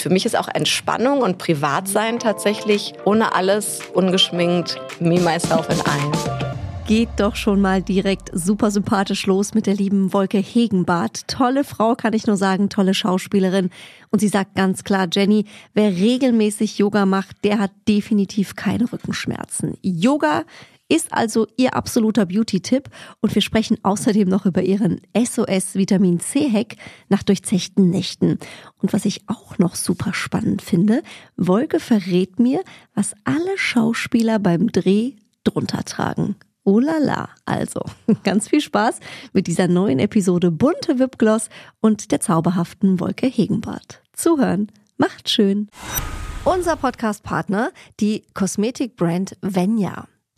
Für mich ist auch Entspannung und Privatsein tatsächlich ohne alles, ungeschminkt, me, myself and I geht doch schon mal direkt super sympathisch los mit der lieben Wolke Hegenbart. Tolle Frau, kann ich nur sagen, tolle Schauspielerin. Und sie sagt ganz klar, Jenny, wer regelmäßig Yoga macht, der hat definitiv keine Rückenschmerzen. Yoga ist also ihr absoluter Beauty-Tipp und wir sprechen außerdem noch über ihren SOS Vitamin C-Hack nach durchzechten Nächten. Und was ich auch noch super spannend finde, Wolke verrät mir, was alle Schauspieler beim Dreh drunter tragen. Oh la la. Also, ganz viel Spaß mit dieser neuen Episode Bunte Wipgloss und der zauberhaften Wolke Hegenbart. Zuhören. Macht schön. Unser Podcast-Partner, die Kosmetikbrand Venya.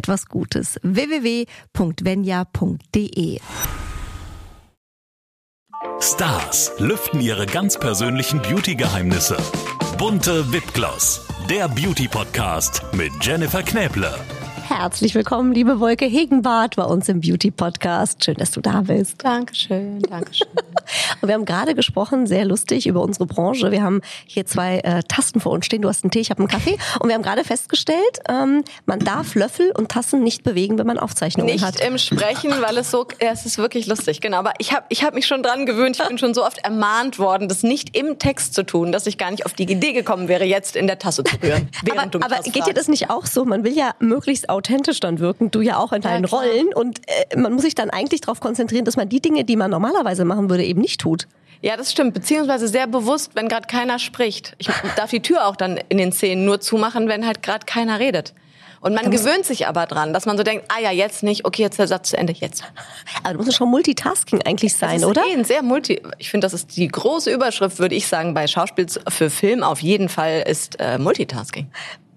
etwas Gutes. www.venya.de Stars lüften ihre ganz persönlichen Beauty-Geheimnisse. Bunte Wipgloss, der Beauty-Podcast mit Jennifer Knäble. Herzlich willkommen, liebe Wolke Hegenbart, bei uns im Beauty Podcast. Schön, dass du da bist. Dankeschön, Dankeschön. Und wir haben gerade gesprochen, sehr lustig, über unsere Branche. Wir haben hier zwei äh, Tasten vor uns stehen. Du hast einen Tee, ich habe einen Kaffee. Und wir haben gerade festgestellt, ähm, man darf Löffel und Tassen nicht bewegen, wenn man Aufzeichnungen nicht hat. Nicht im Sprechen, weil es so, ja, es ist wirklich lustig, genau. Aber ich habe ich hab mich schon dran gewöhnt. Ich bin schon so oft ermahnt worden, das nicht im Text zu tun, dass ich gar nicht auf die Idee gekommen wäre, jetzt in der Tasse zu rühren. aber aber geht dir das nicht auch so? Man will ja möglichst authentisch dann wirken, du ja auch in deinen ja, Rollen. Und äh, man muss sich dann eigentlich darauf konzentrieren, dass man die Dinge, die man normalerweise machen würde, eben nicht tut. Ja, das stimmt. Beziehungsweise sehr bewusst, wenn gerade keiner spricht. Ich darf die Tür auch dann in den Szenen nur zumachen, wenn halt gerade keiner redet. Und man gewöhnt sich aber dran, dass man so denkt, ah ja, jetzt nicht, okay, jetzt der Satz zu Ende, jetzt. Aber du musst schon Multitasking eigentlich sein, das ist oder? Eh sehr multi. Ich finde, das ist die große Überschrift, würde ich sagen, bei Schauspiel für Film auf jeden Fall ist äh, Multitasking.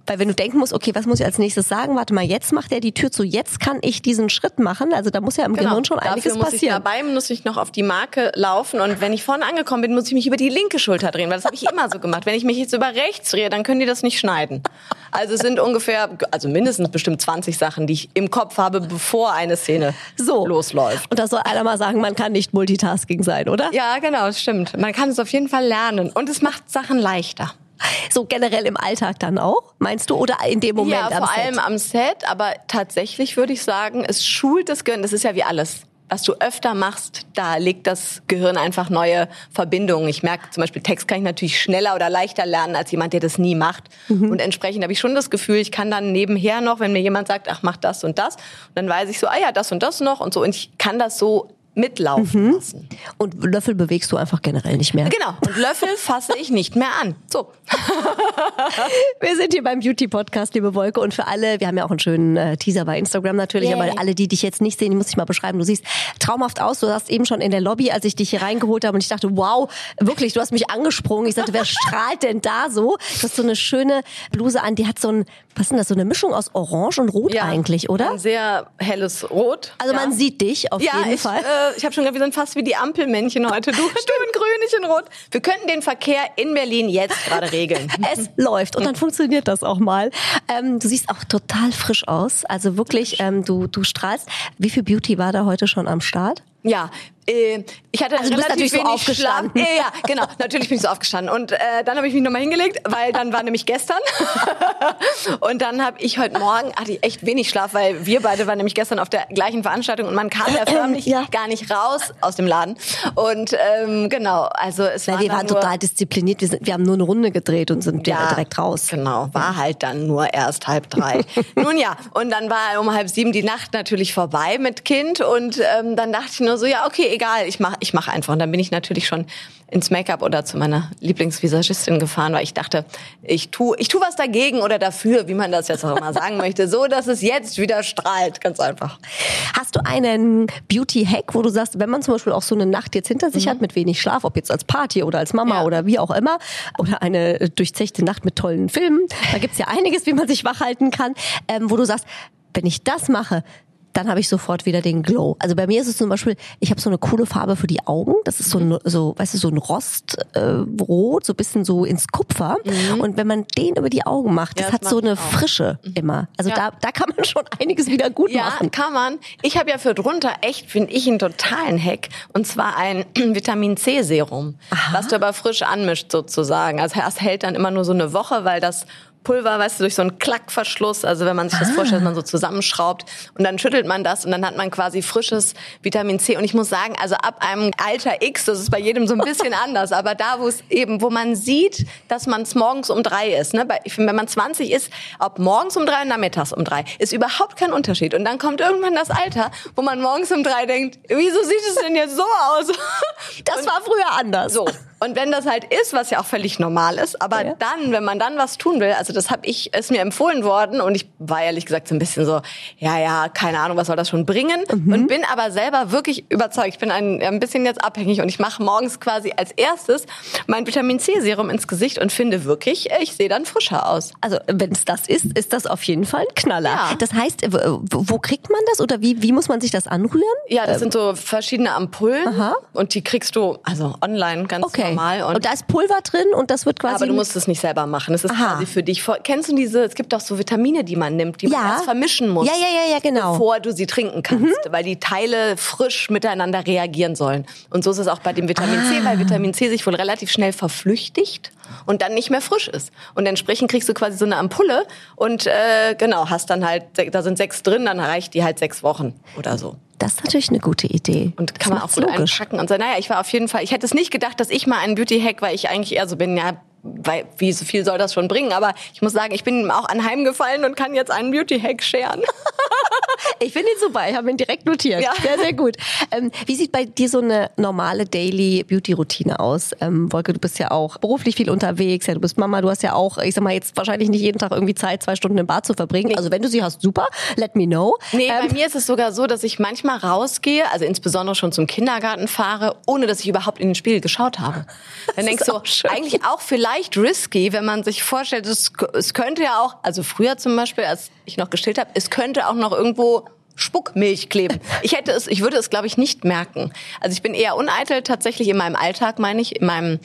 Weil wenn du denken musst, okay, was muss ich als nächstes sagen? Warte mal, jetzt macht er die Tür zu, jetzt kann ich diesen Schritt machen. Also da muss ja im genau. Gehirn schon einiges Dafür muss passieren. Ich dabei muss ich noch auf die Marke laufen und wenn ich vorne angekommen bin, muss ich mich über die linke Schulter drehen, weil das habe ich immer so gemacht. Wenn ich mich jetzt über rechts drehe, dann können die das nicht schneiden. Also es sind ungefähr, also mindestens bestimmt 20 Sachen, die ich im Kopf habe, bevor eine Szene so losläuft. Und da soll einer mal sagen, man kann nicht Multitasking sein, oder? Ja, genau, das stimmt. Man kann es auf jeden Fall lernen und es macht Sachen leichter. So generell im Alltag dann auch, meinst du? Oder in dem Moment ja, am vor Set? allem am Set. Aber tatsächlich würde ich sagen, es schult das Gehirn. Das ist ja wie alles was du öfter machst, da legt das Gehirn einfach neue Verbindungen. Ich merke zum Beispiel, Text kann ich natürlich schneller oder leichter lernen als jemand, der das nie macht. Mhm. Und entsprechend habe ich schon das Gefühl, ich kann dann nebenher noch, wenn mir jemand sagt, ach, mach das und das, und dann weiß ich so, ah ja, das und das noch und so. Und ich kann das so mitlaufen mhm. lassen. Und Löffel bewegst du einfach generell nicht mehr. Genau. Und Löffel fasse ich nicht mehr an. So. wir sind hier beim Beauty Podcast, liebe Wolke. Und für alle, wir haben ja auch einen schönen äh, Teaser bei Instagram natürlich, Yay. aber alle, die dich jetzt nicht sehen, die muss ich mal beschreiben. Du siehst traumhaft aus. Du hast eben schon in der Lobby, als ich dich hier reingeholt habe und ich dachte, wow, wirklich, du hast mich angesprungen. Ich sagte, wer strahlt denn da so? Du hast so eine schöne Bluse an, die hat so ein, was ist denn das, so eine Mischung aus Orange und Rot ja, eigentlich, oder? Ein sehr helles Rot. Also ja. man sieht dich auf ja, jeden ich, Fall. Äh, ich habe schon gesagt, wir sind fast wie die Ampelmännchen heute. Du, du in grün, ich in rot. Wir könnten den Verkehr in Berlin jetzt gerade regeln. es läuft und dann funktioniert das auch mal. Ähm, du siehst auch total frisch aus. Also wirklich, ähm, du, du strahlst. Wie viel Beauty war da heute schon am Start? Ja, äh, ich hatte also du bist natürlich so aufgestanden. Schlaf. Ja, genau. natürlich bin ich so aufgestanden. Und äh, dann habe ich mich nochmal hingelegt, weil dann war nämlich gestern. und dann habe ich heute Morgen, hatte ich echt wenig Schlaf, weil wir beide waren nämlich gestern auf der gleichen Veranstaltung und man kam ja förmlich ja. gar nicht raus aus dem Laden. Und ähm, genau, also es war wir waren total diszipliniert. Wir, sind, wir haben nur eine Runde gedreht und sind ja, direkt raus. Genau, war halt dann nur erst halb drei. Nun ja, und dann war um halb sieben die Nacht natürlich vorbei mit Kind und ähm, dann dachte ich nur so, ja okay, egal, ich mach, ich mach einfach. Und dann bin ich natürlich schon ins Make-up oder zu meiner Lieblingsvisagistin gefahren, weil ich dachte, ich tu, ich tu was dagegen oder dafür, wie man das jetzt auch immer sagen möchte, so dass es jetzt wieder strahlt, ganz einfach. Hast du einen Beauty-Hack, wo du sagst, wenn man zum Beispiel auch so eine Nacht jetzt hinter sich mhm. hat mit wenig Schlaf, ob jetzt als Party oder als Mama ja. oder wie auch immer, oder eine durchzechte Nacht mit tollen Filmen, da gibt's ja einiges, wie man sich wach halten kann, ähm, wo du sagst, wenn ich das mache, dann habe ich sofort wieder den Glow. Also bei mir ist es zum Beispiel, ich habe so eine coole Farbe für die Augen. Das ist so ein, so, weißt du, so ein Rostrot, äh, so bisschen so ins Kupfer. Mhm. Und wenn man den über die Augen macht, das, ja, das hat so eine Frische mhm. immer. Also ja. da, da kann man schon einiges wieder gut ja, machen. Ja, kann man. Ich habe ja für drunter echt, finde ich, einen totalen Hack. Und zwar ein Vitamin C Serum, Aha. was du aber frisch anmischt sozusagen. Also das hält dann immer nur so eine Woche, weil das Pulver, weißt du, durch so einen Klackverschluss. Also wenn man sich das ah. vorstellt, man so zusammenschraubt und dann schüttelt man das und dann hat man quasi frisches Vitamin C. Und ich muss sagen, also ab einem Alter X, das ist bei jedem so ein bisschen anders, aber da, wo es eben, wo man sieht, dass man es morgens um drei ist, ne? Ich finde, wenn man 20 ist, ob morgens um drei oder nachmittags um drei, ist überhaupt kein Unterschied. Und dann kommt irgendwann das Alter, wo man morgens um drei denkt, wieso sieht es denn jetzt so aus? Das war früher anders. So. Und wenn das halt ist, was ja auch völlig normal ist, aber ja. dann, wenn man dann was tun will, also das habe ich, ist mir empfohlen worden und ich war ehrlich gesagt so ein bisschen so, ja, ja, keine Ahnung, was soll das schon bringen? Mhm. Und bin aber selber wirklich überzeugt. Ich bin ein, ein bisschen jetzt abhängig und ich mache morgens quasi als erstes mein Vitamin C Serum ins Gesicht und finde wirklich, ich sehe dann frischer aus. Also wenn es das ist, ist das auf jeden Fall ein Knaller. Ja. Das heißt, wo kriegt man das oder wie, wie muss man sich das anrühren? Ja, das ähm. sind so verschiedene Ampullen Aha. und die kriegst du also online ganz okay normal. Und, und, da ist Pulver drin und das wird quasi. Aber du musst es nicht selber machen. Es ist Aha. quasi für dich. Kennst du diese? Es gibt doch so Vitamine, die man nimmt, die ja. man erst vermischen muss. Ja, ja, ja, ja, genau. Bevor du sie trinken kannst, mhm. weil die Teile frisch miteinander reagieren sollen. Und so ist es auch bei dem Vitamin ah. C, weil Vitamin C sich wohl relativ schnell verflüchtigt und dann nicht mehr frisch ist. Und entsprechend kriegst du quasi so eine Ampulle und äh, genau hast dann halt, da sind sechs drin, dann reicht die halt sechs Wochen oder so. Das ist natürlich eine gute Idee. Und kann das man auch gut logisch. einpacken und so. Naja, ich war auf jeden Fall, ich hätte es nicht gedacht, dass ich mal einen Beauty-Hack, weil ich eigentlich eher so bin, ja, weil, wie so viel soll das schon bringen? Aber ich muss sagen, ich bin ihm auch anheimgefallen und kann jetzt einen Beauty-Hack scheren. ich finde ihn super, ich habe ihn direkt notiert. Ja. Sehr, sehr gut. Ähm, wie sieht bei dir so eine normale Daily Beauty-Routine aus? Ähm, Wolke, du bist ja auch beruflich viel unterwegs, ja, du bist Mama, du hast ja auch, ich sag mal, jetzt wahrscheinlich nicht jeden Tag irgendwie Zeit, zwei Stunden im Bad zu verbringen. Nee. Also wenn du sie hast, super, let me know. Nee, ähm, bei mir ist es sogar so, dass ich manchmal rausgehe, also insbesondere schon zum Kindergarten fahre, ohne dass ich überhaupt in den Spiegel geschaut habe. Dann denkst du, eigentlich auch vielleicht risky, wenn man sich vorstellt, es, es könnte ja auch, also früher zum Beispiel, als ich noch gestillt habe, es könnte auch noch irgendwo Spuckmilch kleben. Ich hätte es, ich würde es, glaube ich, nicht merken. Also ich bin eher uneitel tatsächlich in meinem Alltag, meine ich, in meinem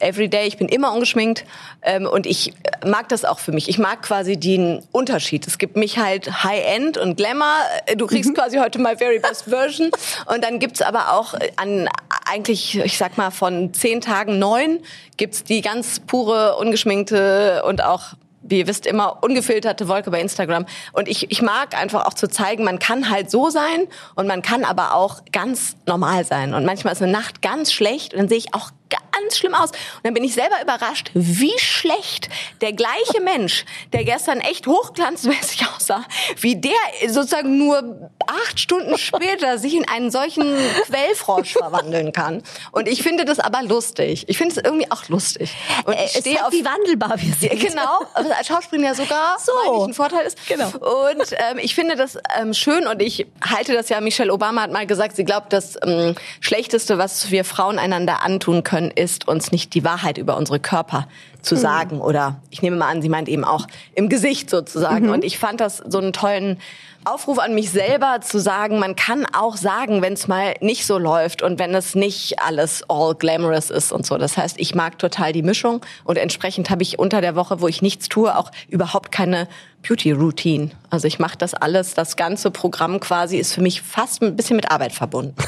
Everyday. Ich bin immer ungeschminkt ähm, und ich mag das auch für mich. Ich mag quasi den Unterschied. Es gibt mich halt High-End und Glamour. Du kriegst mhm. quasi heute mal Very Best Version und dann gibt's aber auch an eigentlich, ich sag mal, von zehn Tagen neun gibt's die ganz pure, ungeschminkte und auch wie ihr wisst, immer ungefilterte Wolke bei Instagram. Und ich, ich mag einfach auch zu zeigen, man kann halt so sein und man kann aber auch ganz normal sein. Und manchmal ist eine Nacht ganz schlecht und dann sehe ich auch ganz schlimm aus. Und dann bin ich selber überrascht, wie schlecht der gleiche Mensch, der gestern echt hochglanzmäßig aussah, wie der sozusagen nur acht Stunden später sich in einen solchen Quellfrosch verwandeln kann. Und ich finde das aber lustig. Ich finde es irgendwie auch lustig. Und ich äh, stehe auf wie wandelbar wir sind. Genau, also als Schauspielerin ja sogar, so. ein Vorteil ist. Genau. Und ähm, ich finde das ähm, schön und ich halte das ja, Michelle Obama hat mal gesagt, sie glaubt, das ähm, Schlechteste, was wir Frauen einander antun können, können, ist uns nicht die Wahrheit über unsere Körper zu mhm. sagen. Oder ich nehme mal an, sie meint eben auch im Gesicht sozusagen. Mhm. Und ich fand das so einen tollen Aufruf an mich selber zu sagen, man kann auch sagen, wenn es mal nicht so läuft und wenn es nicht alles all glamorous ist und so. Das heißt, ich mag total die Mischung und entsprechend habe ich unter der Woche, wo ich nichts tue, auch überhaupt keine Beauty-Routine. Also ich mache das alles, das ganze Programm quasi ist für mich fast ein bisschen mit Arbeit verbunden.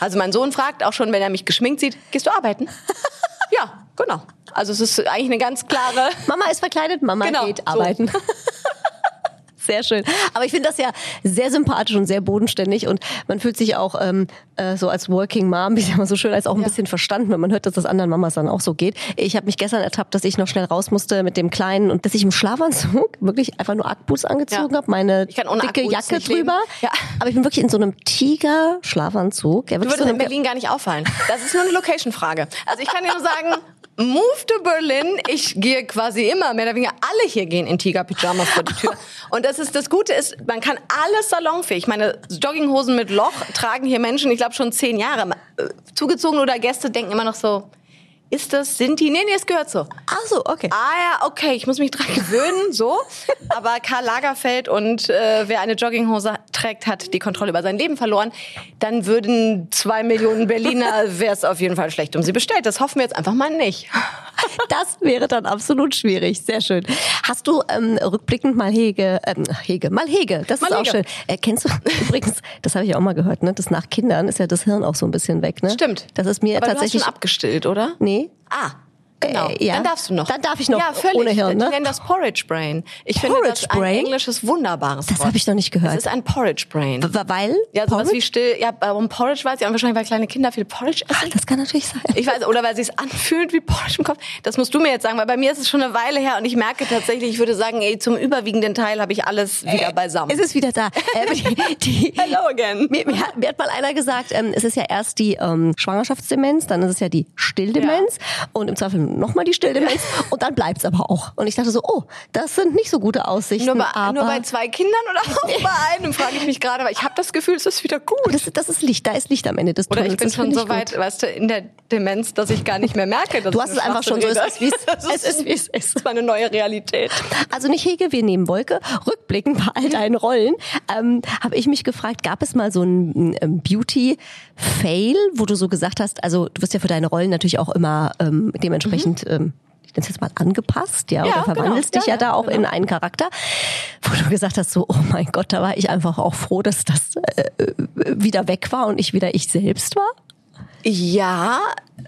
Also mein Sohn fragt auch schon, wenn er mich geschminkt sieht, gehst du arbeiten? ja, genau. Also es ist eigentlich eine ganz klare. Mama ist verkleidet, Mama genau, geht arbeiten. So. Sehr schön. Aber ich finde das ja sehr sympathisch und sehr bodenständig und man fühlt sich auch ähm, äh, so als Working Mom, wie es immer so schön als auch ein ja. bisschen verstanden, wenn man hört, dass das anderen Mamas dann auch so geht. Ich habe mich gestern ertappt, dass ich noch schnell raus musste mit dem Kleinen und dass ich im Schlafanzug wirklich einfach nur Ackboots angezogen ja. habe, meine dicke Jacke drüber. Ja. Aber ich bin wirklich in so einem Tiger-Schlafanzug. Ja, du würdest so in Berlin gar nicht auffallen. Das ist nur eine Location-Frage. Also ich kann dir nur sagen, Move to Berlin. Ich gehe quasi immer, mehr oder weniger alle hier gehen in Tiger-Pyjamas vor die Tür. Und das ist, das Gute ist, man kann alles salonfähig. Meine Jogginghosen mit Loch tragen hier Menschen, ich glaube schon zehn Jahre. Zugezogen oder Gäste denken immer noch so, ist das, sind die? Nee, nee, es gehört so. Ach so, okay. Ah ja, okay, ich muss mich dran gewöhnen, so. Aber Karl Lagerfeld und äh, wer eine Jogginghose trägt, hat die Kontrolle über sein Leben verloren. Dann würden zwei Millionen Berliner, wäre es auf jeden Fall schlecht um sie bestellt. Das hoffen wir jetzt einfach mal nicht. Das wäre dann absolut schwierig. Sehr schön. Hast du ähm, rückblickend mal Hege, ähm, Hege, mal Hege, das mal ist Hege. auch schön. Äh, kennst du übrigens, das habe ich auch mal gehört, ne? Das nach Kindern ist ja das Hirn auch so ein bisschen weg, ne? Stimmt. Das ist mir Aber tatsächlich. Du hast schon abgestillt, oder? Nee. Ah. Genau. Äh, ja. Dann darfst du noch. Dann darf ich noch ja, völlig. ohne Hirn, ne? Ich nenne das Porridge Brain. Ich Porridge finde das ein Brain? englisches wunderbares Das habe ich noch nicht gehört. Das ist ein Porridge Brain. W weil? Ja, sowas Porridge? wie still. Ja, warum Porridge weiß ich auch wahrscheinlich, weil kleine Kinder viel Porridge essen. Ach, das kann natürlich sein. Ich weiß, oder weil sie es anfühlt wie Porridge im Kopf. Das musst du mir jetzt sagen, weil bei mir ist es schon eine Weile her und ich merke tatsächlich, ich würde sagen, ey, zum überwiegenden Teil habe ich alles wieder beisammen. Es ist wieder da. Äh, die, die, Hello again. Mir, mir, hat, mir, hat, mal einer gesagt, ähm, es ist ja erst die ähm, Schwangerschaftsdemenz, dann ist es ja die Stilldemenz ja. und im Zweifel nochmal die Stilldemenz und dann bleibt's aber auch. Und ich dachte so, oh, das sind nicht so gute Aussichten. Nur bei, aber nur bei zwei Kindern oder auch bei einem, frage ich mich gerade, weil ich habe das Gefühl, es ist wieder gut. Das, das ist Licht, da ist Licht am Ende des Tunnels. Oder ich bin schon so weit, gut. weißt du, in der Demenz, dass ich gar nicht mehr merke. Dass du hast es einfach schon so, es ist, wie es ist, wie es ist. Das ist meine neue Realität. Also nicht Hege, wir nehmen Wolke. Rückblickend bei all deinen Rollen, ähm, habe ich mich gefragt, gab es mal so ein Beauty-Fail, wo du so gesagt hast, also du wirst ja für deine Rollen natürlich auch immer ähm, dementsprechend mhm. ähm, ich nenne es jetzt mal angepasst, ja, ja oder verwandelst genau. dich ja, ja, da auch genau. in einen Charakter, wo du gesagt hast, so, oh mein Gott, da war ich einfach auch froh, dass das äh, wieder weg war und ich wieder ich selbst war? Ja,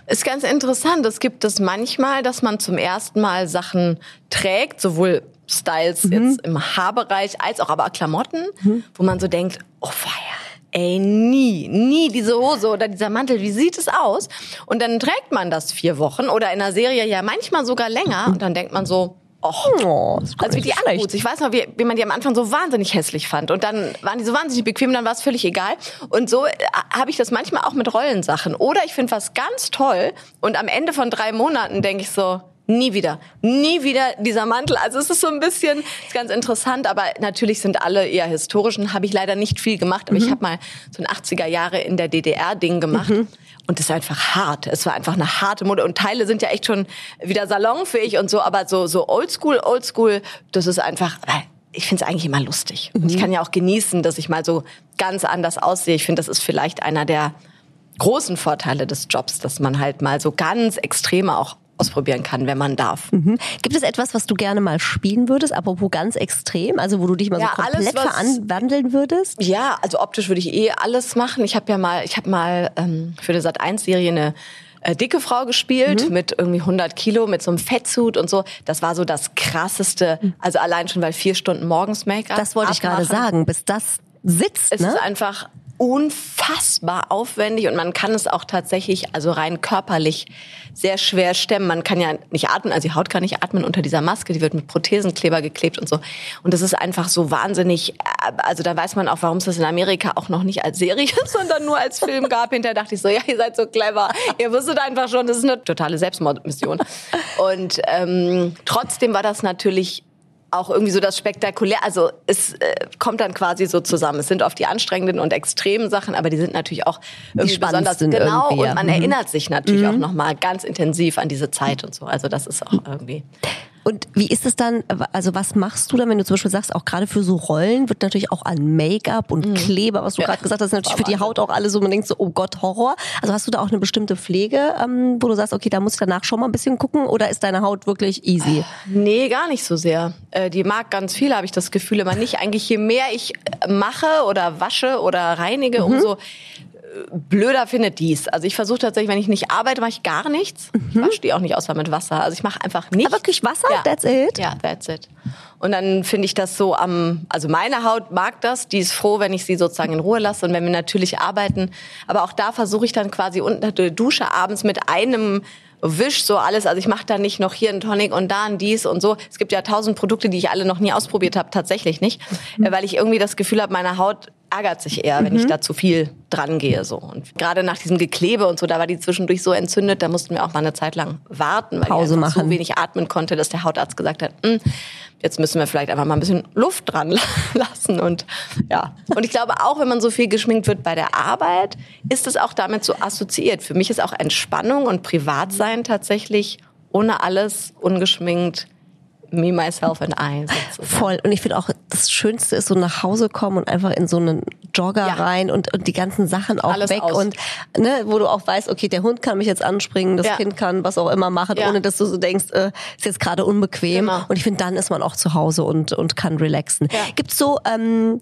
ist ganz interessant. Es gibt es manchmal, dass man zum ersten Mal Sachen trägt, sowohl Styles mhm. jetzt im Haarbereich als auch aber Klamotten, mhm. wo man so denkt, oh feier ey, nie, nie diese Hose oder dieser Mantel, wie sieht es aus? Und dann trägt man das vier Wochen oder in einer Serie ja manchmal sogar länger und dann denkt man so, Och, oh, also wie die Anboots. Ich weiß noch, wie, wie man die am Anfang so wahnsinnig hässlich fand. Und dann waren die so wahnsinnig bequem dann war es völlig egal. Und so äh, habe ich das manchmal auch mit Rollensachen. Oder ich finde was ganz toll und am Ende von drei Monaten denke ich so, Nie wieder. Nie wieder dieser Mantel. Also es ist so ein bisschen, ist ganz interessant, aber natürlich sind alle eher historischen. Habe ich leider nicht viel gemacht, aber mhm. ich habe mal so ein 80er Jahre in der DDR-Ding gemacht. Mhm. Und es war einfach hart. Es war einfach eine harte Mode. Und Teile sind ja echt schon wieder salonfähig und so, aber so, so oldschool, oldschool, das ist einfach, ich finde es eigentlich immer lustig. Mhm. Ich kann ja auch genießen, dass ich mal so ganz anders aussehe. Ich finde, das ist vielleicht einer der großen Vorteile des Jobs, dass man halt mal so ganz extreme auch ausprobieren kann, wenn man darf. Mhm. Gibt es etwas, was du gerne mal spielen würdest, apropos ganz extrem, also wo du dich mal ja, so komplett alles, verwandeln würdest? Ja, also optisch würde ich eh alles machen. Ich habe ja mal, ich habe mal ähm, für die Sat 1 Serie eine äh, dicke Frau gespielt mhm. mit irgendwie 100 Kilo, mit so einem Fettsuit und so. Das war so das krasseste. Mhm. Also allein schon, weil vier Stunden morgens Make-up. Das wollte ich gerade sagen. Bis das sitzt. Es ne? ist einfach unfassbar aufwendig und man kann es auch tatsächlich, also rein körperlich, sehr schwer stemmen. Man kann ja nicht atmen, also die Haut kann nicht atmen unter dieser Maske, die wird mit Prothesenkleber geklebt und so. Und das ist einfach so wahnsinnig, also da weiß man auch, warum es das in Amerika auch noch nicht als Serie, sondern nur als Film gab. Hinterher dachte ich so, ja, ihr seid so clever. Ihr wusstet einfach schon, das ist eine totale Selbstmordmission. Und ähm, trotzdem war das natürlich auch irgendwie so das Spektakulär. Also es äh, kommt dann quasi so zusammen. Es sind oft die anstrengenden und extremen Sachen, aber die sind natürlich auch irgendwie besonders genau. Und man mhm. erinnert sich natürlich mhm. auch noch mal ganz intensiv an diese Zeit und so. Also das ist auch irgendwie. Und wie ist es dann, also was machst du dann, wenn du zum Beispiel sagst, auch gerade für so Rollen wird natürlich auch an Make-up und mhm. Kleber, was du ja. gerade gesagt hast, natürlich für die Haut auch alle so, man denkt so, oh Gott, Horror. Also hast du da auch eine bestimmte Pflege, ähm, wo du sagst, okay, da muss ich danach schon mal ein bisschen gucken oder ist deine Haut wirklich easy? Nee, gar nicht so sehr. Äh, die mag ganz viel, habe ich das Gefühl, aber nicht. Eigentlich je mehr ich mache oder wasche oder reinige, mhm. umso blöder findet dies. Also ich versuche tatsächlich, wenn ich nicht arbeite, mache ich gar nichts. Mhm. Ich wasche die auch nicht außer mit Wasser. Also ich mache einfach nichts. Aber wirklich Wasser? Ja. That's it? Ja, that's it. Und dann finde ich das so am, also meine Haut mag das, die ist froh, wenn ich sie sozusagen in Ruhe lasse und wenn wir natürlich arbeiten. Aber auch da versuche ich dann quasi unter der Dusche abends mit einem wisch so alles. Also ich mache da nicht noch hier einen Tonic und da ein dies und so. Es gibt ja tausend Produkte, die ich alle noch nie ausprobiert habe, tatsächlich nicht, mhm. weil ich irgendwie das Gefühl habe, meine Haut ärgert sich eher, wenn ich mhm. da zu viel dran gehe. So. Und gerade nach diesem Geklebe und so, da war die zwischendurch so entzündet, da mussten wir auch mal eine Zeit lang warten, weil Pause ich machen. so wenig atmen konnte, dass der Hautarzt gesagt hat, hm, jetzt müssen wir vielleicht einfach mal ein bisschen Luft dran lassen. Und ja. Und ich glaube auch, wenn man so viel geschminkt wird bei der Arbeit, ist es auch damit so assoziiert. Für mich ist auch Entspannung und Privatsein tatsächlich ohne alles ungeschminkt me, myself and I. Sozusagen. Voll. Und ich finde auch, das Schönste ist so nach Hause kommen und einfach in so einen Jogger ja. rein und, und die ganzen Sachen auch Alles weg aus. und ne, wo du auch weißt, okay, der Hund kann mich jetzt anspringen, das ja. Kind kann was auch immer machen, ja. ohne dass du so denkst, äh, ist jetzt gerade unbequem. Genau. Und ich finde, dann ist man auch zu Hause und, und kann relaxen. Gibt's so ähm,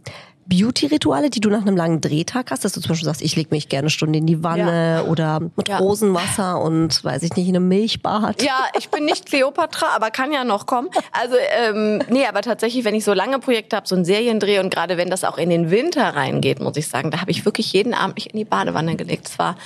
Beauty-Rituale, die du nach einem langen Drehtag hast, dass du zum Beispiel sagst, ich lege mich gerne eine Stunde in die Wanne ja. oder mit ja. Rosenwasser und weiß ich nicht, in einem Milchbad? Ja, ich bin nicht Cleopatra, aber kann ja noch kommen. Also ähm, nee, aber tatsächlich, wenn ich so lange Projekte habe, so ein Seriendreh und gerade wenn das auch in den Winter reingeht, muss ich sagen, da habe ich wirklich jeden Abend mich in die Badewanne gelegt. Es war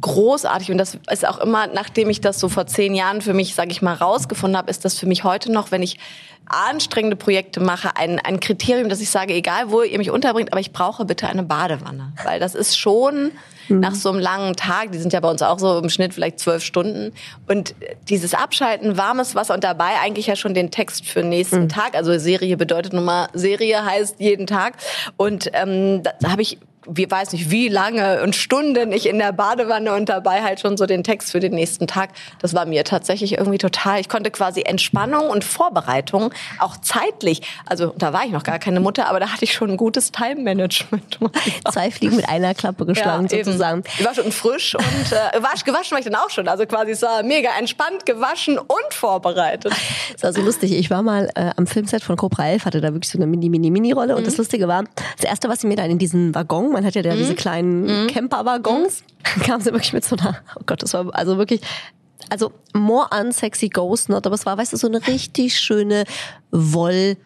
großartig und das ist auch immer, nachdem ich das so vor zehn Jahren für mich, sage ich mal, rausgefunden habe, ist das für mich heute noch, wenn ich anstrengende Projekte mache, ein, ein Kriterium, dass ich sage, egal wo ihr mich unterbringt, aber ich brauche bitte eine Badewanne. Weil das ist schon mhm. nach so einem langen Tag, die sind ja bei uns auch so im Schnitt vielleicht zwölf Stunden. Und dieses Abschalten, warmes Wasser und dabei eigentlich ja schon den Text für den nächsten mhm. Tag. Also Serie bedeutet nun mal, Serie heißt jeden Tag. Und ähm, da, da habe ich wie weiß nicht wie lange und Stunden ich in der Badewanne und dabei halt schon so den Text für den nächsten Tag. Das war mir tatsächlich irgendwie total. Ich konnte quasi Entspannung und Vorbereitung auch zeitlich. Also da war ich noch gar keine Mutter, aber da hatte ich schon ein gutes Time-Management. Zwei Fliegen mit einer Klappe geschlagen ja, sozusagen. Ich war schon frisch und äh, wasch, gewaschen war ich dann auch schon. Also quasi es war mega entspannt, gewaschen und vorbereitet. Das war so lustig. Ich war mal äh, am Filmset von Cobra 11, hatte da wirklich so eine Mini-Mini-Mini-Rolle mhm. und das Lustige war, das erste, was sie mir dann in diesen Waggon man hat ja da mhm. diese kleinen mhm. Camper-Waggons. Mhm. Kam sie wirklich mit so einer, oh Gott, das war also wirklich, also more unsexy ghost not, aber es war, weißt du, so eine richtig schöne Woll-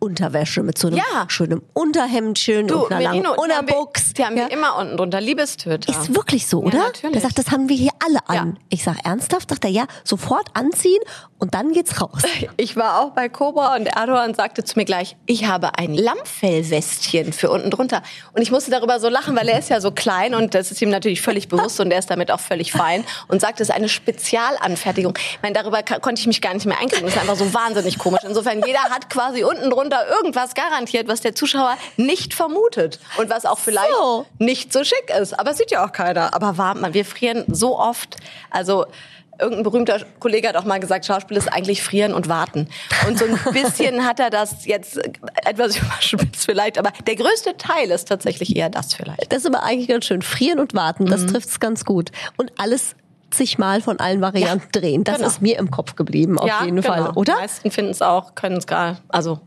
Unterwäsche mit so einem ja. schönen Unterhemdchen du, und einer Merino, langen Unterbuchs. Die haben wir, die haben wir immer unten drunter, Liebestöter. Ist wirklich so, oder? Ja, natürlich. Der sagt, das haben wir hier alle an. Ja. Ich sag ernsthaft, sagt er, ja, sofort anziehen und dann geht's raus. Ich war auch bei Cobra und Erdogan sagte zu mir gleich, ich habe ein Lammfellwestchen für unten drunter. Und ich musste darüber so lachen, weil er ist ja so klein und das ist ihm natürlich völlig bewusst und er ist damit auch völlig fein und sagte, es ist eine Spezialanfertigung. Ich meine, darüber konnte ich mich gar nicht mehr einkriegen. Das ist einfach so wahnsinnig komisch. Insofern, jeder hat quasi unten drunter irgendwas garantiert, was der Zuschauer nicht vermutet und was auch vielleicht so. nicht so schick ist. Aber es sieht ja auch keiner. Aber warm, wir frieren so oft. Also irgendein berühmter Kollege hat auch mal gesagt, Schauspiel ist eigentlich frieren und warten. Und so ein bisschen hat er das jetzt etwas überspitzt vielleicht, aber der größte Teil ist tatsächlich eher das vielleicht. Das ist aber eigentlich ganz schön. Frieren und warten, das mhm. trifft's ganz gut. Und alles zigmal von allen Varianten ja, drehen. Das genau. ist mir im Kopf geblieben, auf ja, jeden genau. Fall, oder? Die meisten finden es auch, können es gar, also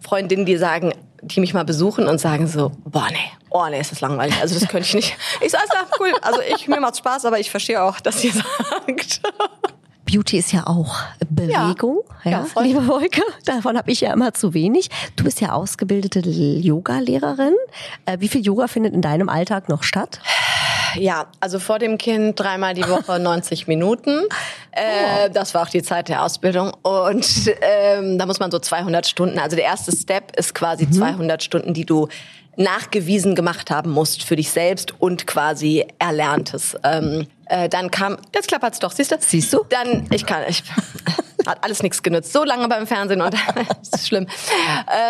Freundinnen, die sagen, die mich mal besuchen und sagen so, boah, nee, oh nee, ist das langweilig. Also das könnte ich nicht. Ich sage, ja, cool. Also ich, mir macht's Spaß, aber ich verstehe auch, dass ihr sagt. Beauty ist ja auch Bewegung, ja, ja, liebe Wolke. Davon habe ich ja immer zu wenig. Du bist ja ausgebildete Yoga-Lehrerin. Äh, wie viel Yoga findet in deinem Alltag noch statt? Ja, also vor dem Kind dreimal die Woche 90 Minuten. Äh, oh. Das war auch die Zeit der Ausbildung. Und ähm, da muss man so 200 Stunden, also der erste Step ist quasi mhm. 200 Stunden, die du nachgewiesen gemacht haben musst für dich selbst und quasi erlerntes. Ähm, äh, dann kam, jetzt klappert's doch, siehst du? Siehst du? Dann, ich kann, ich, hat alles nichts genützt. So lange beim Fernsehen und das ist schlimm.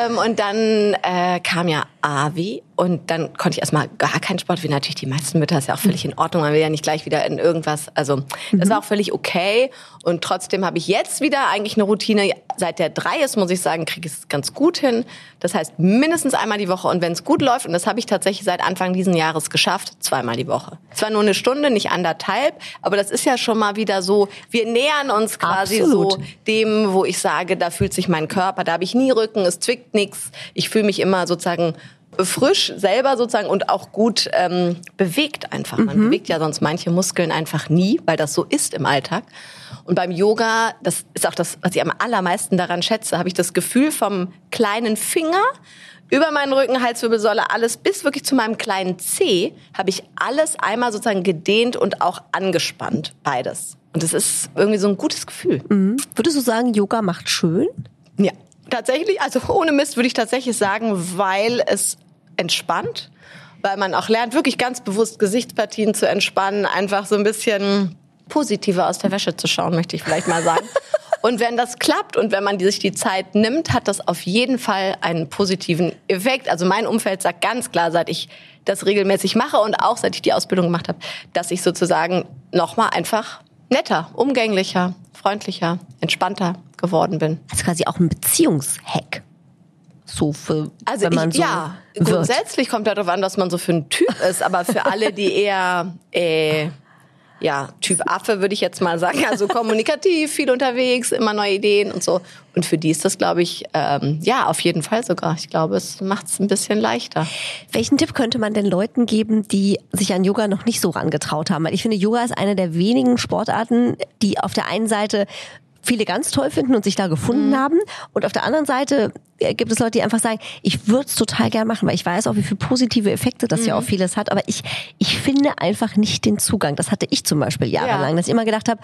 Ähm, und dann äh, kam ja Avi und dann konnte ich erstmal gar keinen Sport, wie natürlich die meisten Mütter ist ja auch völlig in Ordnung. Man will ja nicht gleich wieder in irgendwas. Also das war auch völlig okay. Und trotzdem habe ich jetzt wieder eigentlich eine Routine. Seit der drei ist, muss ich sagen, kriege ich es ganz gut hin. Das heißt mindestens einmal die Woche. Und wenn es gut läuft, und das habe ich tatsächlich seit Anfang diesen Jahres geschafft, zweimal die Woche. Zwar nur eine Stunde, nicht anderthalb, aber das ist ja schon mal wieder so, wir nähern uns quasi Absolut. so dem, wo ich sage, da fühlt sich mein Körper, da habe ich nie Rücken, es zwickt nichts. Ich fühle mich immer sozusagen frisch selber sozusagen und auch gut ähm, bewegt einfach. Man mhm. bewegt ja sonst manche Muskeln einfach nie, weil das so ist im Alltag. Und beim Yoga, das ist auch das, was ich am allermeisten daran schätze, habe ich das Gefühl vom kleinen Finger über meinen Rücken, Halswirbelsäule, alles bis wirklich zu meinem kleinen Zeh, habe ich alles einmal sozusagen gedehnt und auch angespannt, beides. Und das ist irgendwie so ein gutes Gefühl. Mhm. Würdest du sagen, Yoga macht schön? Ja, tatsächlich. Also ohne Mist würde ich tatsächlich sagen, weil es entspannt, weil man auch lernt, wirklich ganz bewusst Gesichtspartien zu entspannen, einfach so ein bisschen positiver aus der Wäsche zu schauen, möchte ich vielleicht mal sagen. Und wenn das klappt und wenn man sich die Zeit nimmt, hat das auf jeden Fall einen positiven Effekt. Also mein Umfeld sagt ganz klar, seit ich das regelmäßig mache und auch seit ich die Ausbildung gemacht habe, dass ich sozusagen nochmal einfach netter, umgänglicher, freundlicher, entspannter geworden bin. Also quasi auch ein Beziehungshack. So für, also wenn man ich, so ja, wird. grundsätzlich kommt darauf an, was man so für ein Typ ist, aber für alle, die eher äh, ja, Typ Affe würde ich jetzt mal sagen. Also kommunikativ, viel unterwegs, immer neue Ideen und so. Und für die ist das, glaube ich, ähm, ja, auf jeden Fall sogar. Ich glaube, es macht es ein bisschen leichter. Welchen Tipp könnte man denn Leuten geben, die sich an Yoga noch nicht so rangetraut haben? Weil ich finde, Yoga ist eine der wenigen Sportarten, die auf der einen Seite viele ganz toll finden und sich da gefunden mhm. haben. Und auf der anderen Seite gibt es Leute, die einfach sagen, ich würde es total gern machen, weil ich weiß auch, wie viele positive Effekte das mhm. ja auch vieles hat. Aber ich, ich finde einfach nicht den Zugang. Das hatte ich zum Beispiel jahrelang, ja. dass ich immer gedacht habe,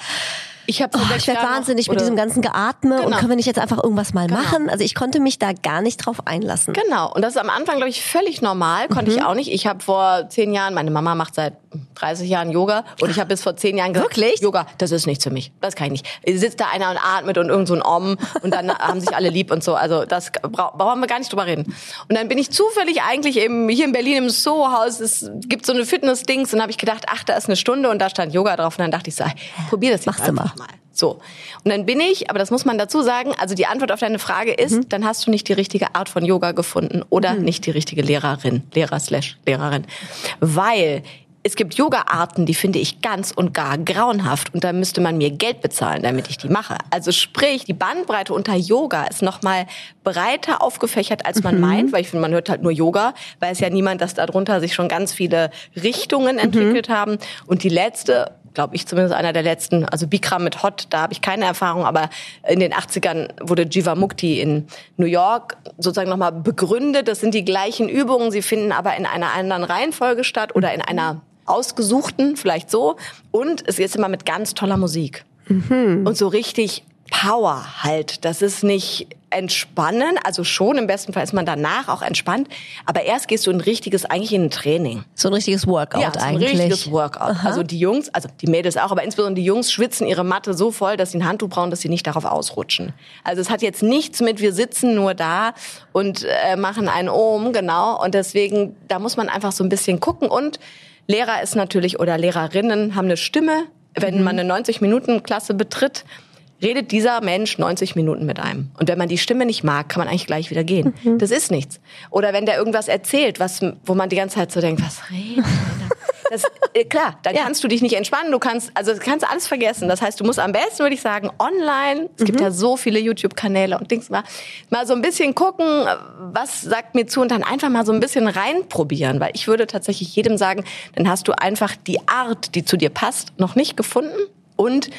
ich, hab oh, ich werde wahnsinnig mit diesem ganzen Geatme genau. und können wir nicht jetzt einfach irgendwas mal genau. machen? Also ich konnte mich da gar nicht drauf einlassen. Genau. Und das ist am Anfang, glaube ich, völlig normal. Konnte mhm. ich auch nicht. Ich habe vor zehn Jahren, meine Mama macht seit 30 Jahren Yoga und ich habe bis vor zehn Jahren gesagt, Wirklich? Yoga, das ist nichts für mich. Das kann ich nicht. Sitzt da einer und atmet und irgend so ein Om und dann haben sich alle lieb und so. Also das brauchen wir gar nicht drüber reden. Und dann bin ich zufällig eigentlich eben hier in Berlin im Soho-Haus. Es gibt so eine Fitness-Dings und habe ich gedacht, ach, da ist eine Stunde und da stand Yoga drauf. Und dann dachte ich so, probier das jetzt Mach's einfach mal. So. Und dann bin ich, aber das muss man dazu sagen, also die Antwort auf deine Frage ist, mhm. dann hast du nicht die richtige Art von Yoga gefunden oder mhm. nicht die richtige Lehrerin, Lehrer slash Lehrerin. Weil es gibt Yoga-Arten, die finde ich ganz und gar grauenhaft und da müsste man mir Geld bezahlen, damit ich die mache. Also sprich, die Bandbreite unter Yoga ist nochmal breiter aufgefächert, als man mhm. meint, weil ich finde, man hört halt nur Yoga, weil es ja niemand, dass darunter sich schon ganz viele Richtungen entwickelt mhm. haben. Und die letzte glaube ich zumindest einer der letzten, also Bikram mit Hot, da habe ich keine Erfahrung, aber in den 80ern wurde Jivamukti in New York sozusagen nochmal begründet. Das sind die gleichen Übungen, sie finden aber in einer anderen Reihenfolge statt oder in einer ausgesuchten, vielleicht so. Und es ist immer mit ganz toller Musik. Mhm. Und so richtig Power halt. Das ist nicht entspannen, also schon im besten Fall ist man danach auch entspannt, aber erst gehst du in ein richtiges, eigentlich in ein Training. So ein richtiges Workout ja, so ein eigentlich. richtiges Workout. Aha. Also die Jungs, also die Mädels auch, aber insbesondere die Jungs schwitzen ihre Matte so voll, dass sie ein Handtuch brauchen, dass sie nicht darauf ausrutschen. Also es hat jetzt nichts mit, wir sitzen nur da und äh, machen einen Ohm, genau, und deswegen, da muss man einfach so ein bisschen gucken und Lehrer ist natürlich oder Lehrerinnen haben eine Stimme, wenn mhm. man eine 90-Minuten-Klasse betritt, redet dieser Mensch 90 Minuten mit einem. Und wenn man die Stimme nicht mag, kann man eigentlich gleich wieder gehen. Mhm. Das ist nichts. Oder wenn der irgendwas erzählt, was, wo man die ganze Zeit so denkt, was redet das, äh, klar, dann ja. kannst du dich nicht entspannen. Du kannst, also kannst alles vergessen. Das heißt, du musst am besten, würde ich sagen, online. Es mhm. gibt ja so viele YouTube-Kanäle und Dings mal, mal so ein bisschen gucken, was sagt mir zu und dann einfach mal so ein bisschen reinprobieren. Weil ich würde tatsächlich jedem sagen, dann hast du einfach die Art, die zu dir passt, noch nicht gefunden und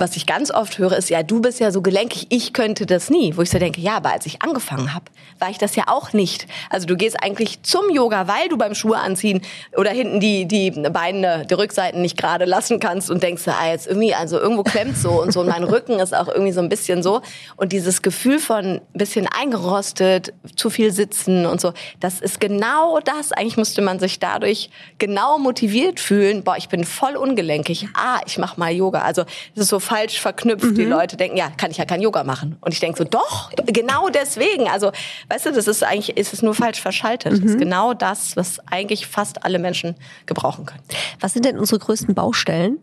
was ich ganz oft höre, ist, ja, du bist ja so gelenkig, ich könnte das nie. Wo ich so denke, ja, aber als ich angefangen habe, war ich das ja auch nicht. Also du gehst eigentlich zum Yoga, weil du beim Schuhe anziehen oder hinten die, die Beine, die Rückseiten nicht gerade lassen kannst und denkst, ah, jetzt irgendwie, also irgendwo klemmt so und so und mein Rücken ist auch irgendwie so ein bisschen so. Und dieses Gefühl von ein bisschen eingerostet, zu viel sitzen und so, das ist genau das. Eigentlich müsste man sich dadurch genau motiviert fühlen, boah, ich bin voll ungelenkig. Ah, ich mach mal Yoga. Also es ist so falsch verknüpft. Mhm. Die Leute denken, ja, kann ich ja kein Yoga machen. Und ich denke so, doch, genau deswegen. Also, weißt du, das ist eigentlich, ist es nur falsch verschaltet. Mhm. Das ist genau das, was eigentlich fast alle Menschen gebrauchen können. Was sind denn unsere größten Baustellen?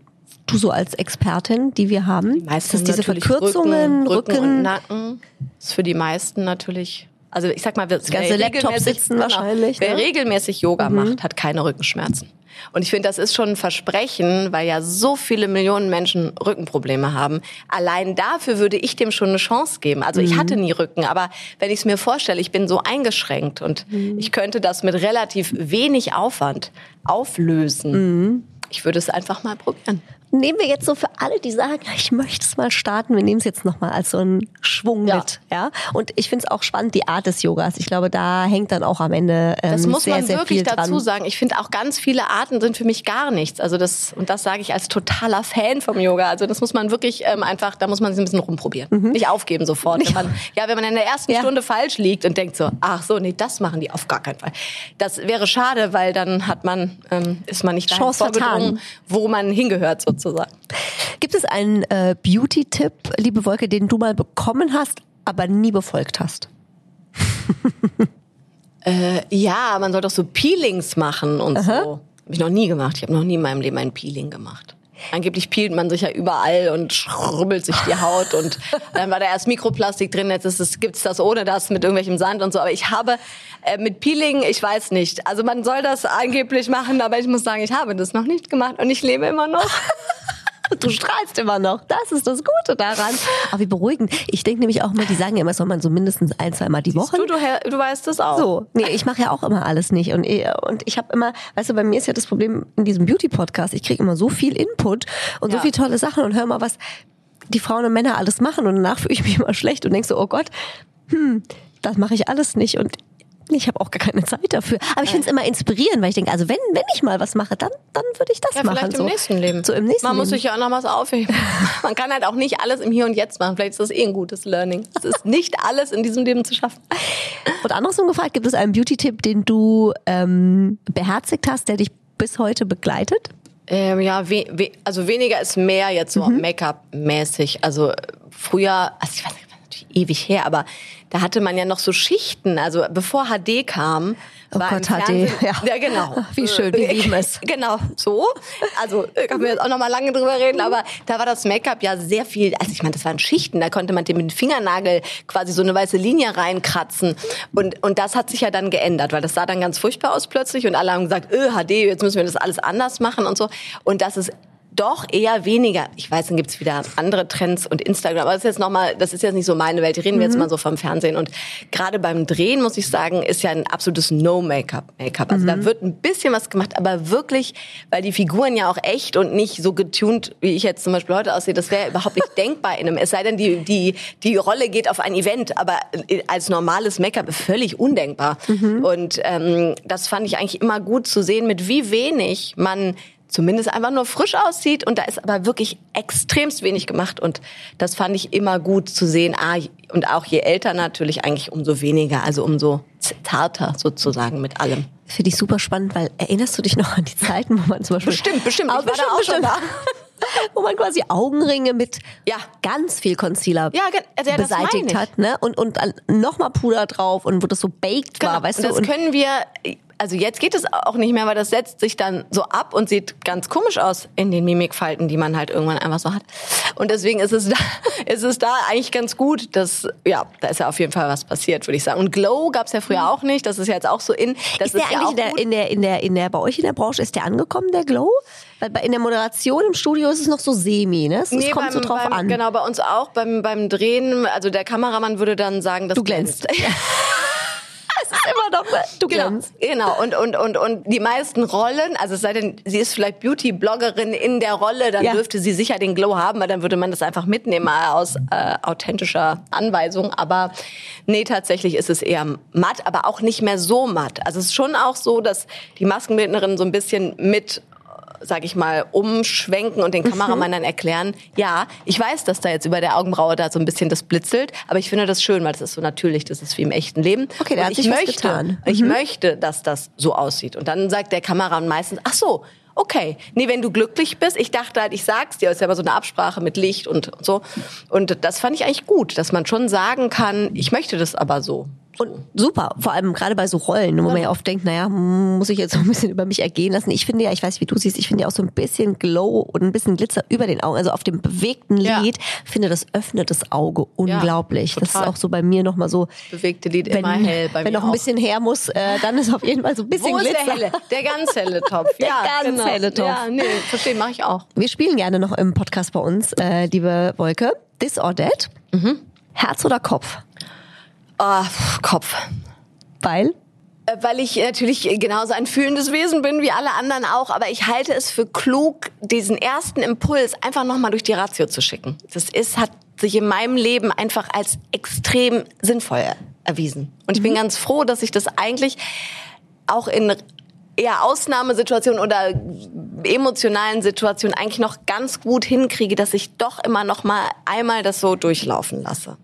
Du so als Expertin, die wir haben? Die meisten ist diese Verkürzungen, Rücken, Rücken, Rücken und Nacken. Ist für die meisten natürlich Also ich sag mal, wer, Das ganze Laptop regelmäßig- sitzen wahrscheinlich, Wer ne? regelmäßig Yoga macht, hat keine Rückenschmerzen. Und ich finde, das ist schon ein Versprechen, weil ja so viele Millionen Menschen Rückenprobleme haben. Allein dafür würde ich dem schon eine Chance geben. Also ich hatte nie Rücken, aber wenn ich es mir vorstelle, ich bin so eingeschränkt und ich könnte das mit relativ wenig Aufwand auflösen. Ich würde es einfach mal probieren. Nehmen wir jetzt so für alle, die sagen, ich möchte es mal starten, wir nehmen es jetzt nochmal als so einen Schwung Ja. mit. Ja? Und ich finde es auch spannend, die Art des Yogas. Ich glaube, da hängt dann auch am Ende ähm, Das muss sehr, man sehr wirklich dazu sagen. Ich finde auch ganz viele Arten sind für mich gar nichts. Also das und das sage ich als totaler Fan vom Yoga. Also das muss man wirklich ähm, einfach, da muss man sich ein bisschen rumprobieren, nicht aufgeben sofort. Wenn man, ja, wenn man in der ersten Mhm. Ja. Stunde falsch liegt und denkt so, ach so, nee, das machen die auf gar keinen Fall. Das wäre schade, weil dann hat man ähm, ist man nicht dahin Chance vorgedrungen, wo man hingehört sozusagen. Gibt es einen äh, Beauty-Tipp, liebe Wolke, den du mal bekommen hast, aber nie befolgt hast? Äh, ja, man soll doch so Peelings machen und so. Habe ich noch nie gemacht. Ich habe noch nie in meinem Leben ein Peeling gemacht. Angeblich peelt man sich ja überall und schrubbelt sich die Haut und dann war da erst Mikroplastik drin, jetzt ist es, gibt's das ohne das mit irgendwelchem Sand und so. Aber ich habe äh, mit Peeling, ich weiß nicht. Also man soll das angeblich machen, aber ich muss sagen, ich habe das noch nicht gemacht und ich lebe immer noch. Du strahlst immer noch. Das ist das Gute daran. Aber wie beruhigend. Ich denke nämlich auch mal, die sagen ja immer, soll man so mindestens ein, zwei Mal die Woche. Du, du, du weißt das auch. So, nee, ich mache ja auch immer alles nicht und eh- und ich habe immer, weißt du, bei mir ist ja das Problem in diesem Beauty Podcast, ich kriege immer so viel Input und so Ja. viele tolle Sachen und hör mal, was die Frauen und Männer alles machen und danach fühle ich mich immer schlecht und denk so, oh Gott, hm, das mache ich alles nicht und ich habe auch gar keine Zeit dafür. Aber ich finde es immer inspirierend, weil ich denke, also wenn wenn ich mal was mache, dann dann würde ich das Ja, machen. vielleicht im so. nächsten Leben. So im nächsten Man muss Leben. sich ja auch noch was aufheben. Man kann halt auch nicht alles im Hier und Jetzt machen. Vielleicht ist das eh ein gutes Learning. Es ist nicht alles in diesem Leben zu schaffen. Und andersrum gefragt, gibt es einen Beauty-Tipp, den du ähm, beherzigt hast, der dich bis heute begleitet? Ähm, ja, we we also weniger ist mehr jetzt so Mhm. Make-up-mäßig. Also äh, früher, also ich weiß nicht, ewig her, aber da hatte man ja noch so Schichten. Also bevor HD kam, Oh war Gott, HD, ja. ja genau. Wie schön, wir lieben es. Genau, so. Also äh, können wir jetzt auch noch mal lange drüber reden, aber da war das Make-up ja sehr viel, also ich meine, das waren Schichten, da konnte man dem mit dem Fingernagel quasi so eine weiße Linie reinkratzen und und das hat sich ja dann geändert, weil das sah dann ganz furchtbar aus plötzlich und alle haben gesagt, öh, HD, jetzt müssen wir das alles anders machen und so und das ist doch eher weniger. Ich weiß, dann gibt's wieder andere Trends und Instagram. Aber das ist jetzt noch mal, das ist jetzt nicht so meine Welt. Reden wir jetzt mal so vom Fernsehen. Und gerade beim Drehen, muss ich sagen, ist ja ein absolutes No-Make-up-Make-up. Also da wird ein bisschen was gemacht, aber wirklich, weil die Figuren ja auch echt und nicht so getuned, wie ich jetzt zum Beispiel heute aussehe, das wäre überhaupt nicht denkbar in einem. Es sei denn, die, die, die Rolle geht auf ein Event, aber als normales Make-up völlig undenkbar. Und ähm, das fand ich eigentlich immer gut zu sehen, mit wie wenig man zumindest einfach nur frisch aussieht und da ist aber wirklich extremst wenig gemacht und das fand ich immer gut zu sehen. Ah, und auch je älter natürlich eigentlich umso weniger, also umso zarter sozusagen mit allem. Finde ich super spannend, weil erinnerst du dich noch an die Zeiten, wo man zum Beispiel... Bestimmt, bestimmt. Aber Ich war da auch schon da. wo man quasi Augenringe mit Ja. ganz viel Concealer Ja, also ja, das beseitigt hat, ne? Und, und nochmal Puder drauf und wo das so baked war, weißt Genau. und du? das können wir, also jetzt geht es auch nicht mehr, weil das setzt sich dann so ab und sieht ganz komisch aus in den Mimikfalten, die man halt irgendwann einfach so hat. Und deswegen ist es da, ist es da eigentlich ganz gut, dass, ja, da ist ja auf jeden Fall was passiert, würde ich sagen. Und Glow gab's ja früher auch nicht, das ist ja jetzt auch so in. Das ist der ja auch eigentlich in der, in, der, in, der, in der, bei euch in der Branche, ist der angekommen, der Glow? Weil bei, in der Moderation im Studio ist es noch so semi, ne? Es, es kommt so drauf beim, an. Genau, bei uns auch beim, beim Drehen, also der Kameramann würde dann sagen, dass Du glänzt. Es ist immer noch, du Genau, glänzt. genau. Und, und, und, und die meisten Rollen, also es sei denn, sie ist vielleicht Beauty-Bloggerin in der Rolle, dann Ja. dürfte sie sicher den Glow haben, weil dann würde man das einfach mitnehmen äh, aus äh, authentischer Anweisung. Aber nee, tatsächlich ist es eher matt, aber auch nicht mehr so matt. Also es ist schon auch so, dass die Maskenbildnerin so ein bisschen mit sag ich mal, umschwenken und den Mhm. Kameramann dann erklären, ja, ich weiß, dass da jetzt über der Augenbraue da so ein bisschen das blitzelt, aber ich finde das schön, weil das ist so natürlich, das ist wie im echten Leben. Okay, da Und hat ich sich was möchte, getan. Ich möchte, dass das so aussieht. Und dann sagt der Kameramann meistens, ach so, okay, nee, wenn du glücklich bist, ich dachte halt, ich sag's dir, ist ja aber so eine Absprache mit Licht und so. Und das fand ich eigentlich gut, dass man schon sagen kann, ich möchte das aber so. Und super, vor allem gerade bei so Rollen, wo man ja oft denkt, naja, muss ich jetzt so ein bisschen über mich ergehen lassen. Ich finde ja, ich weiß, wie du siehst, ich finde ja auch so ein bisschen Glow und ein bisschen Glitzer über den Augen, also auf dem bewegten Ja. Lied, finde das öffnet das Auge unglaublich. das ist auch so bei mir nochmal so, Bewegte Lied wenn, immer hell bei wenn noch ein bisschen her muss, äh, dann ist auf jeden Fall so ein bisschen Wo ist Glitzer. der helle? Der ganz helle Topf. Der ja, ganz genau. helle Topf. Ja, nee, verstehe, mache ich auch. Wir spielen gerne noch im Podcast bei uns, äh, liebe Wolke. This or That. Mhm. Herz oder Kopf? Pff, Kopf. Weil? Äh, Weil ich natürlich genauso ein fühlendes Wesen bin wie alle anderen auch, aber ich halte es für klug, diesen ersten Impuls einfach nochmal durch die Ratio zu schicken. Das ist, hat sich in meinem Leben einfach als extrem sinnvoll erwiesen. Und ich bin ganz froh, dass ich das eigentlich auch in eher Ausnahmesituationen oder emotionalen Situationen eigentlich noch ganz gut hinkriege, dass ich doch immer noch mal einmal das so durchlaufen lasse.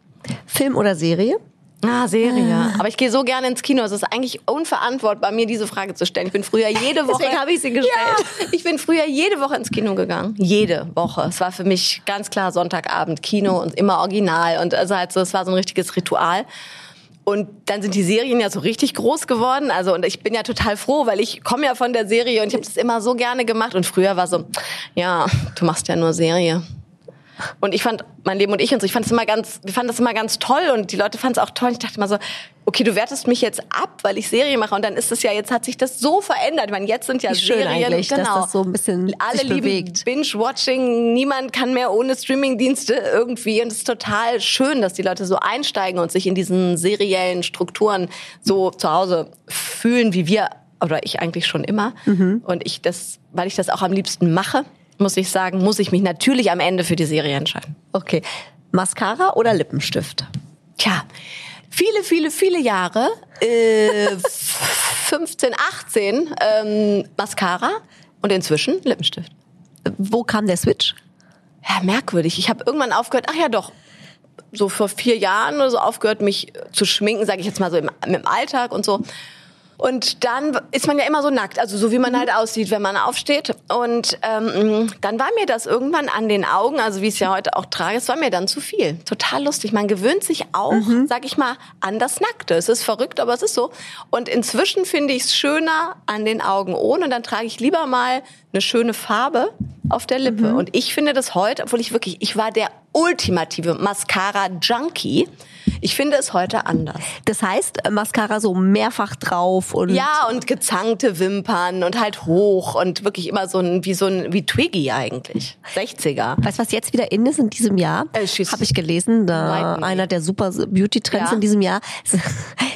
Film oder Serie? Ah, Serie. Aber ich gehe so gerne ins Kino. Es ist eigentlich unverantwortbar, mir diese Frage zu stellen. Ich bin früher jede Woche. Deswegen habe ich sie gestellt. Ja, ich bin früher jede Woche ins Kino gegangen. Jede Woche. Es war für mich ganz klar Sonntagabend Kino und immer original. Und also halt so, es war so ein richtiges Ritual. Und dann sind die Serien ja so richtig groß geworden. Also und ich bin ja total froh, weil ich komme ja von der Serie und ich habe das immer so gerne gemacht. Und früher war so, ja, du machst ja nur Serie. Und ich fand, mein Leben und ich und so, ich fand es immer ganz, wir fanden das immer ganz toll und die Leute fanden es auch toll. Und ich dachte immer so, okay, du wertest mich jetzt ab, weil ich Serie mache. Und dann ist es ja, jetzt hat sich das so verändert. Ich meine, jetzt sind ja Wie schön Serien, eigentlich, dass genau. das so ein bisschen Alle sich lieben. Binge-Watching. Niemand kann mehr ohne Streaming-Dienste irgendwie. Und es ist total schön, dass die Leute so einsteigen und sich in diesen seriellen Strukturen so zu Hause fühlen, wie wir oder ich eigentlich schon immer. Mhm. Und ich das, weil ich das auch am liebsten mache, muss ich sagen, muss ich mich natürlich am Ende für die Serie entscheiden. Okay. Mascara oder Lippenstift? Tja, viele, viele, viele Jahre, äh, 15, 18, ähm, Mascara und inzwischen Lippenstift. Wo kam der Switch? Ja, merkwürdig. Ich habe irgendwann aufgehört, ach ja doch, so vor vier Jahren oder so aufgehört, mich zu schminken, sage ich jetzt mal so im, im Alltag und so. Und dann ist man ja immer so nackt, also so wie man halt aussieht, wenn man aufsteht. Und ähm, dann war mir das irgendwann an den Augen, also wie ich es ja heute auch trage, es war mir dann zu viel. Total lustig. Man gewöhnt sich auch, sag ich mal, an das Nackte. Es ist verrückt, aber es ist so. Und inzwischen finde ich es schöner an den Augen ohne. Und dann trage ich lieber mal eine schöne Farbe auf der Lippe. Und ich finde das heute, obwohl ich wirklich, ich war der ultimative Mascara-Junkie. Ich finde es heute anders. Das heißt, äh, Mascara so mehrfach drauf und Ja, und gezankte Wimpern und halt hoch und wirklich immer so ein, wie so ein, wie Twiggy eigentlich. 60er. Weißt du, was jetzt wieder in ist in diesem Jahr? Äh. Habe ich gelesen, da einer der super Beauty-Trends Ja. in diesem Jahr.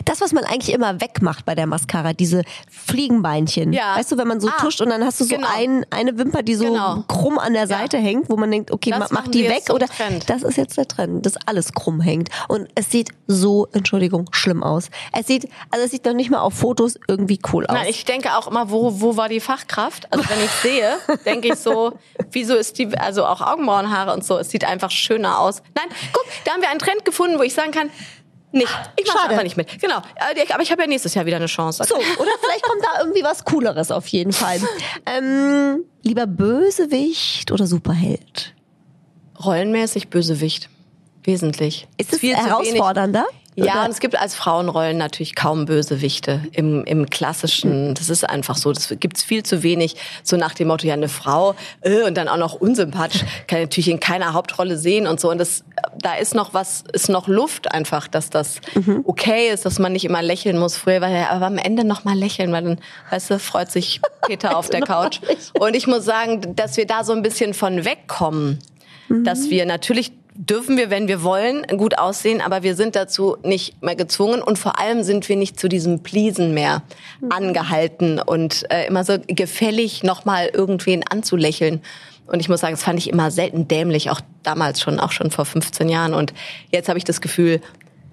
Das, was man eigentlich immer wegmacht bei der Mascara, diese Fliegenbeinchen. Ja. Weißt du, wenn man so Ah, tuscht und dann hast du so genau. ein, eine Wimper, die so Genau. krumm an der Seite hängt, wo man denkt, okay, Das ma- mach die weg oder Trend. das ist jetzt der Trend, dass alles krumm hängt und es sieht so, Entschuldigung, schlimm aus. Es sieht, also es sieht noch nicht mal auf Fotos irgendwie cool aus. Na, ich denke auch immer, wo, wo war die Fachkraft? Also wenn ich sehe, denke ich so, wieso ist die, also auch Augenbrauenhaare und so, es sieht einfach schöner aus. Nein, guck, da haben wir einen Trend gefunden, wo ich sagen kann, nicht. Ich mache einfach nicht mit. Genau. Äh, Aber ich habe ja nächstes Jahr wieder eine Chance. So, oder vielleicht kommt da irgendwie was Cooleres auf jeden Fall. Ähm, lieber Bösewicht oder Superheld? Rollenmäßig Bösewicht. Wesentlich. Ist es Viel herausfordernder? Ja, und es gibt als Frauenrollen natürlich kaum Bösewichte im, im klassischen. Das ist einfach so. Das gibt's viel zu wenig. So nach dem Motto, ja, eine Frau äh, und dann auch noch unsympathisch, kann ich natürlich in keiner Hauptrolle sehen und so. Und das, da ist noch was, ist noch Luft einfach, dass das Mhm. okay ist, dass man nicht immer lächeln muss. Früher war ja, aber am Ende noch mal lächeln, weil dann, weißt du, freut sich Peter auf der Couch. Und ich muss sagen, dass wir da so ein bisschen von wegkommen, dass wir natürlich dürfen wir, wenn wir wollen, gut aussehen, aber wir sind dazu nicht mehr gezwungen und vor allem sind wir nicht zu diesem Pleasen mehr angehalten und äh, immer so gefällig nochmal irgendwen anzulächeln. Und ich muss sagen, das fand ich immer selten dämlich, auch damals schon, auch schon vor 15 Jahren. Und jetzt habe ich das Gefühl,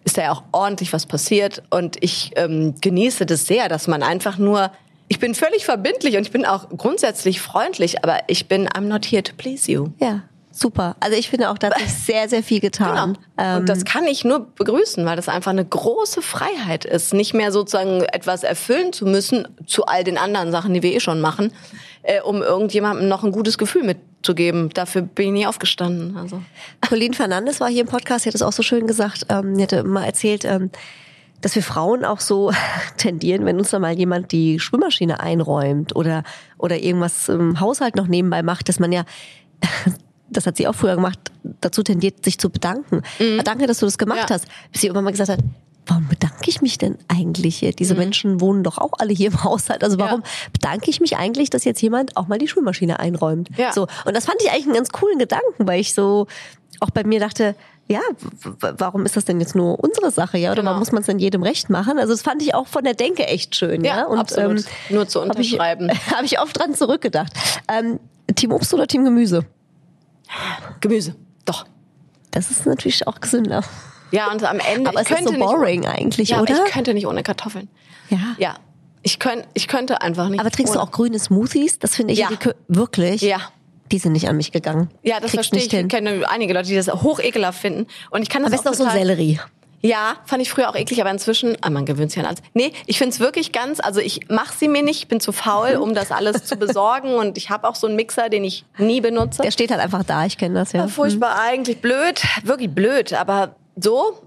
ist da ja auch ordentlich was passiert und ich ähm, genieße das sehr, dass man einfach nur ich bin völlig verbindlich und ich bin auch grundsätzlich freundlich, aber ich bin I'm not here to please you. Ja, super. Also ich finde auch, da hat sich sehr, sehr viel getan. Genau. Ähm, Und das kann ich nur begrüßen, weil das einfach eine große Freiheit ist, nicht mehr sozusagen etwas erfüllen zu müssen zu all den anderen Sachen, die wir eh schon machen, äh, um irgendjemandem noch ein gutes Gefühl mitzugeben. Dafür bin ich nie aufgestanden. Also. Colleen Fernandes war hier im Podcast, sie hat es auch so schön gesagt, ähm, sie hatte mal erzählt, ähm, dass wir Frauen auch so tendieren, wenn uns da mal jemand die Spülmaschine einräumt oder, oder irgendwas im Haushalt noch nebenbei macht, dass man ja, das hat sie auch früher gemacht, dazu tendiert, sich zu bedanken. Mhm. Danke, dass du das gemacht ja. hast. Bis sie irgendwann mal gesagt hat, warum bedanke ich mich denn eigentlich hier? Diese mhm. Menschen wohnen doch auch alle hier im Haushalt. Also warum ja. bedanke ich mich eigentlich, dass jetzt jemand auch mal die Spülmaschine einräumt? Ja. So. Und das fand ich eigentlich einen ganz coolen Gedanken, weil ich so auch bei mir dachte, ja, warum ist das denn jetzt nur unsere Sache, ja? Oder genau. warum muss man es denn jedem recht machen? Also das fand ich auch von der Denke echt schön, ja. ja? Und, absolut. Ähm, nur zu unterschreiben. Habe ich, hab ich oft dran zurückgedacht. Ähm, Team Obst oder Team Gemüse? Gemüse, doch. Das ist natürlich auch gesünder. Ja, und am Ende. Aber es ist so boring nicht, eigentlich, ja, oder? ich könnte nicht ohne Kartoffeln. Ja. Ja. Ich, könnt, ich könnte einfach nicht. Aber trinkst ohne. du auch grüne Smoothies? Das finde ich ja. wirklich. Ja die sind nicht an mich gegangen. Ja, das Kriegst verstehe ich. Ich kenne einige Leute, die das hoch ekelhaft finden. Und ich kann das Aber auch, ist auch so Sellerie. Ja, fand ich früher auch eklig, aber inzwischen, ah, man gewöhnt sich an alles. Nee, ich find's wirklich ganz, also ich mache sie mir nicht, ich bin zu faul, um das alles zu besorgen und ich habe auch so einen Mixer, den ich nie benutze. Der steht halt einfach da, ich kenne das ja. ja furchtbar, mhm. eigentlich blöd, wirklich blöd, aber so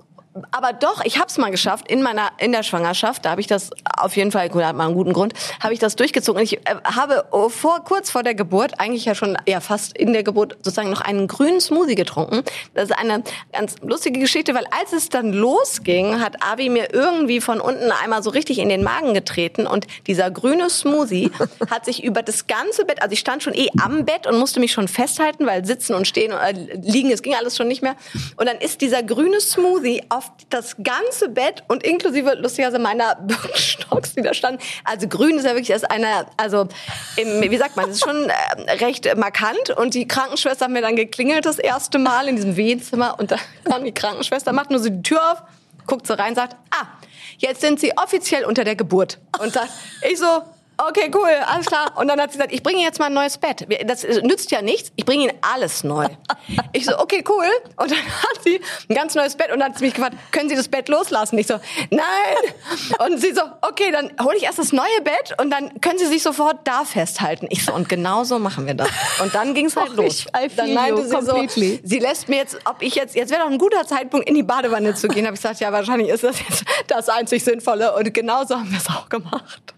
aber doch, ich habe es mal geschafft in meiner in der Schwangerschaft. Da habe ich das auf jeden Fall, gut, hat mal einen guten Grund, habe ich das durchgezogen. Und ich äh, habe vor kurz vor der Geburt, eigentlich ja schon ja fast in der Geburt sozusagen noch einen grünen Smoothie getrunken. Das ist eine ganz lustige Geschichte, weil als es dann losging, hat Avi mir irgendwie von unten einmal so richtig in den Magen getreten und dieser grüne Smoothie hat sich über das ganze Bett, also ich stand schon eh am Bett und musste mich schon festhalten, weil sitzen und stehen und äh, liegen, es ging alles schon nicht mehr. Und dann ist dieser grüne Smoothie auf das ganze Bett und inklusive lustigerweise meiner Birkenstocks, die da standen. Also grün ist ja wirklich erst eine, also im, wie sagt man, das ist schon äh, recht markant. Und die Krankenschwester hat mir dann geklingelt das erste Mal in diesem Wehenzimmer und da kam die Krankenschwester, macht nur so die Tür auf, guckt so rein, sagt, ah, jetzt sind Sie offiziell unter der Geburt. Und sagt, ich so, okay, cool, alles klar. Und dann hat sie gesagt, ich bringe jetzt mal ein neues Bett. Das nützt ja nichts, ich bringe Ihnen alles neu. Ich so, okay, cool. Und dann hat sie ein ganz neues Bett und dann hat sie mich gefragt, können Sie das Bett loslassen? Ich so, nein. Und sie so, okay, dann hole ich erst das neue Bett und dann können Sie sich sofort da festhalten. Ich so, und genau so machen wir das. Und dann ging es halt Och, los. dann meinte sie completely. so, sie lässt mir jetzt, ob ich jetzt, jetzt wäre doch ein guter Zeitpunkt, in die Badewanne zu gehen. Habe ich gesagt, ja, wahrscheinlich ist das jetzt das einzig Sinnvolle. Und genau so haben wir es auch gemacht.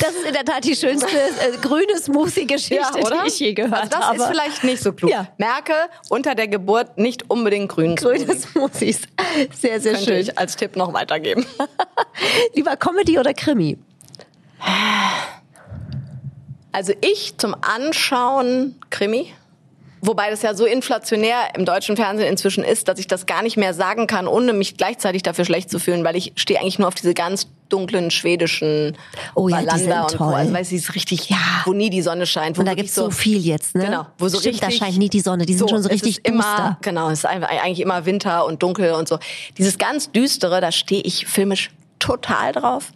Das ist in der Tat die schönste äh, grüne Smoothie-Geschichte, ja, die ich je gehört also das habe. Das ist vielleicht nicht so klug. Ja. Merke unter der Geburt nicht unbedingt grün Grüne Smoothies. Sehr, sehr Könnte schön. ich als Tipp noch weitergeben. Lieber Comedy oder Krimi? Also ich zum Anschauen Krimi. Wobei das ja so inflationär im deutschen Fernsehen inzwischen ist, dass ich das gar nicht mehr sagen kann, ohne mich gleichzeitig dafür schlecht zu fühlen, weil ich stehe eigentlich nur auf diese ganz dunklen schwedischen oh, ja, Wallander und toll. Also weiß ich, ist richtig, ja. wo nie die Sonne scheint. und da gibt's so, so, viel jetzt, ne? Genau, wo so Stimmt, richtig, da scheint nie die Sonne. Die sind so, schon so richtig immer, duster. Genau, es ist eigentlich immer Winter und dunkel und so. Dieses ganz düstere, da stehe ich filmisch total drauf.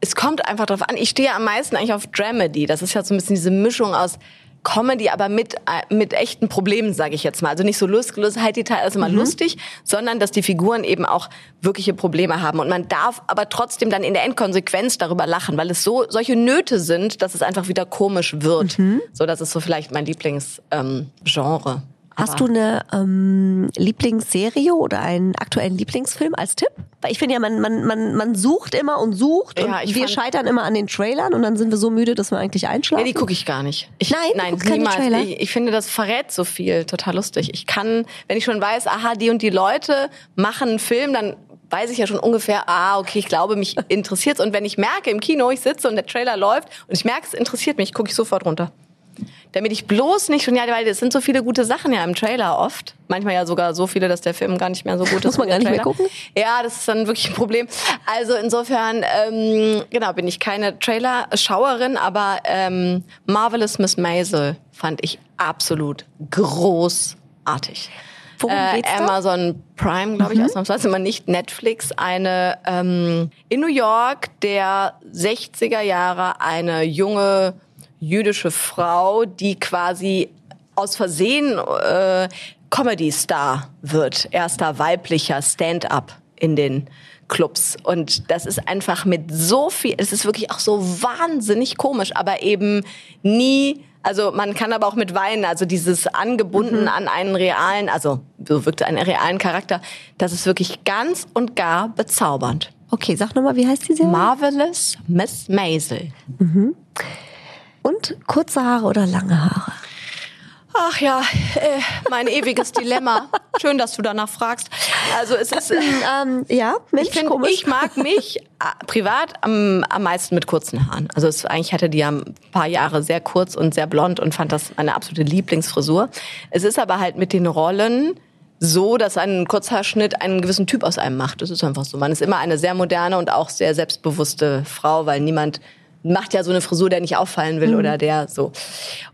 Es kommt einfach drauf an. Ich stehe am meisten eigentlich auf Dramedy. Das ist ja so ein bisschen diese Mischung aus Comedy, aber mit, äh, mit echten Problemen, sage ich jetzt mal. Also nicht so lustig, halt die Teil ist immer mhm. lustig, sondern dass die Figuren eben auch wirkliche Probleme haben. Und man darf aber trotzdem dann in der Endkonsequenz darüber lachen, weil es so solche Nöte sind, dass es einfach wieder komisch wird. Mhm. So, das ist so vielleicht mein Lieblingsgenre. Ähm. Hast du eine ähm, Lieblingsserie oder einen aktuellen Lieblingsfilm als Tipp? Weil ich finde ja, man, man, man, man sucht immer und sucht ja, und wir scheitern immer an den Trailern und dann sind wir so müde, dass wir eigentlich einschlafen. Ja, die gucke ich gar nicht. Ich, nein, nein, niemals. Ich, ich finde, das verrät so viel. Total lustig. Ich kann, wenn ich schon weiß, aha, die und die Leute machen einen Film, dann weiß ich ja schon ungefähr, ah, okay, ich glaube, mich interessiert's. Und wenn ich merke im Kino, ich sitze und der Trailer läuft und ich merke, es interessiert mich, gucke ich sofort runter damit ich bloß nicht schon, ja, weil es sind so viele gute Sachen ja im Trailer oft. Manchmal ja sogar so viele, dass der Film gar nicht mehr so gut ist. Muss man gar nicht mehr gucken? Ja, das ist dann wirklich ein Problem. Also insofern, ähm, genau, bin ich keine Trailer-Schauerin, aber ähm, Marvelous Miss Maisel fand ich absolut großartig. Worum äh, Amazon Prime, glaube ich, mhm. ausnahmsweise mal nicht Netflix. Eine ähm, in New York der 60er Jahre eine junge jüdische Frau, die quasi aus Versehen äh, Comedy-Star wird, erster weiblicher Stand-up in den Clubs. Und das ist einfach mit so viel, es ist wirklich auch so wahnsinnig komisch, aber eben nie, also man kann aber auch mit weinen, also dieses angebunden mhm. an einen realen, also so wirkt einen realen Charakter, das ist wirklich ganz und gar bezaubernd. Okay, sag nochmal, wie heißt die Serie? Marvelous Miss Maisel. Und kurze Haare oder lange Haare? Ach ja, äh, mein ewiges Dilemma. Schön, dass du danach fragst. Also es ist, äh, Ähm, ja, Mensch, ich, find, komisch. ich mag mich äh, privat am, am meisten mit kurzen Haaren. Also es, eigentlich hatte die ja ein paar Jahre sehr kurz und sehr blond und fand das meine absolute Lieblingsfrisur. Es ist aber halt mit den Rollen so, dass ein Kurzhaarschnitt einen gewissen Typ aus einem macht. Das ist einfach so. Man ist immer eine sehr moderne und auch sehr selbstbewusste Frau, weil niemand macht ja so eine Frisur, der nicht auffallen will oder der so.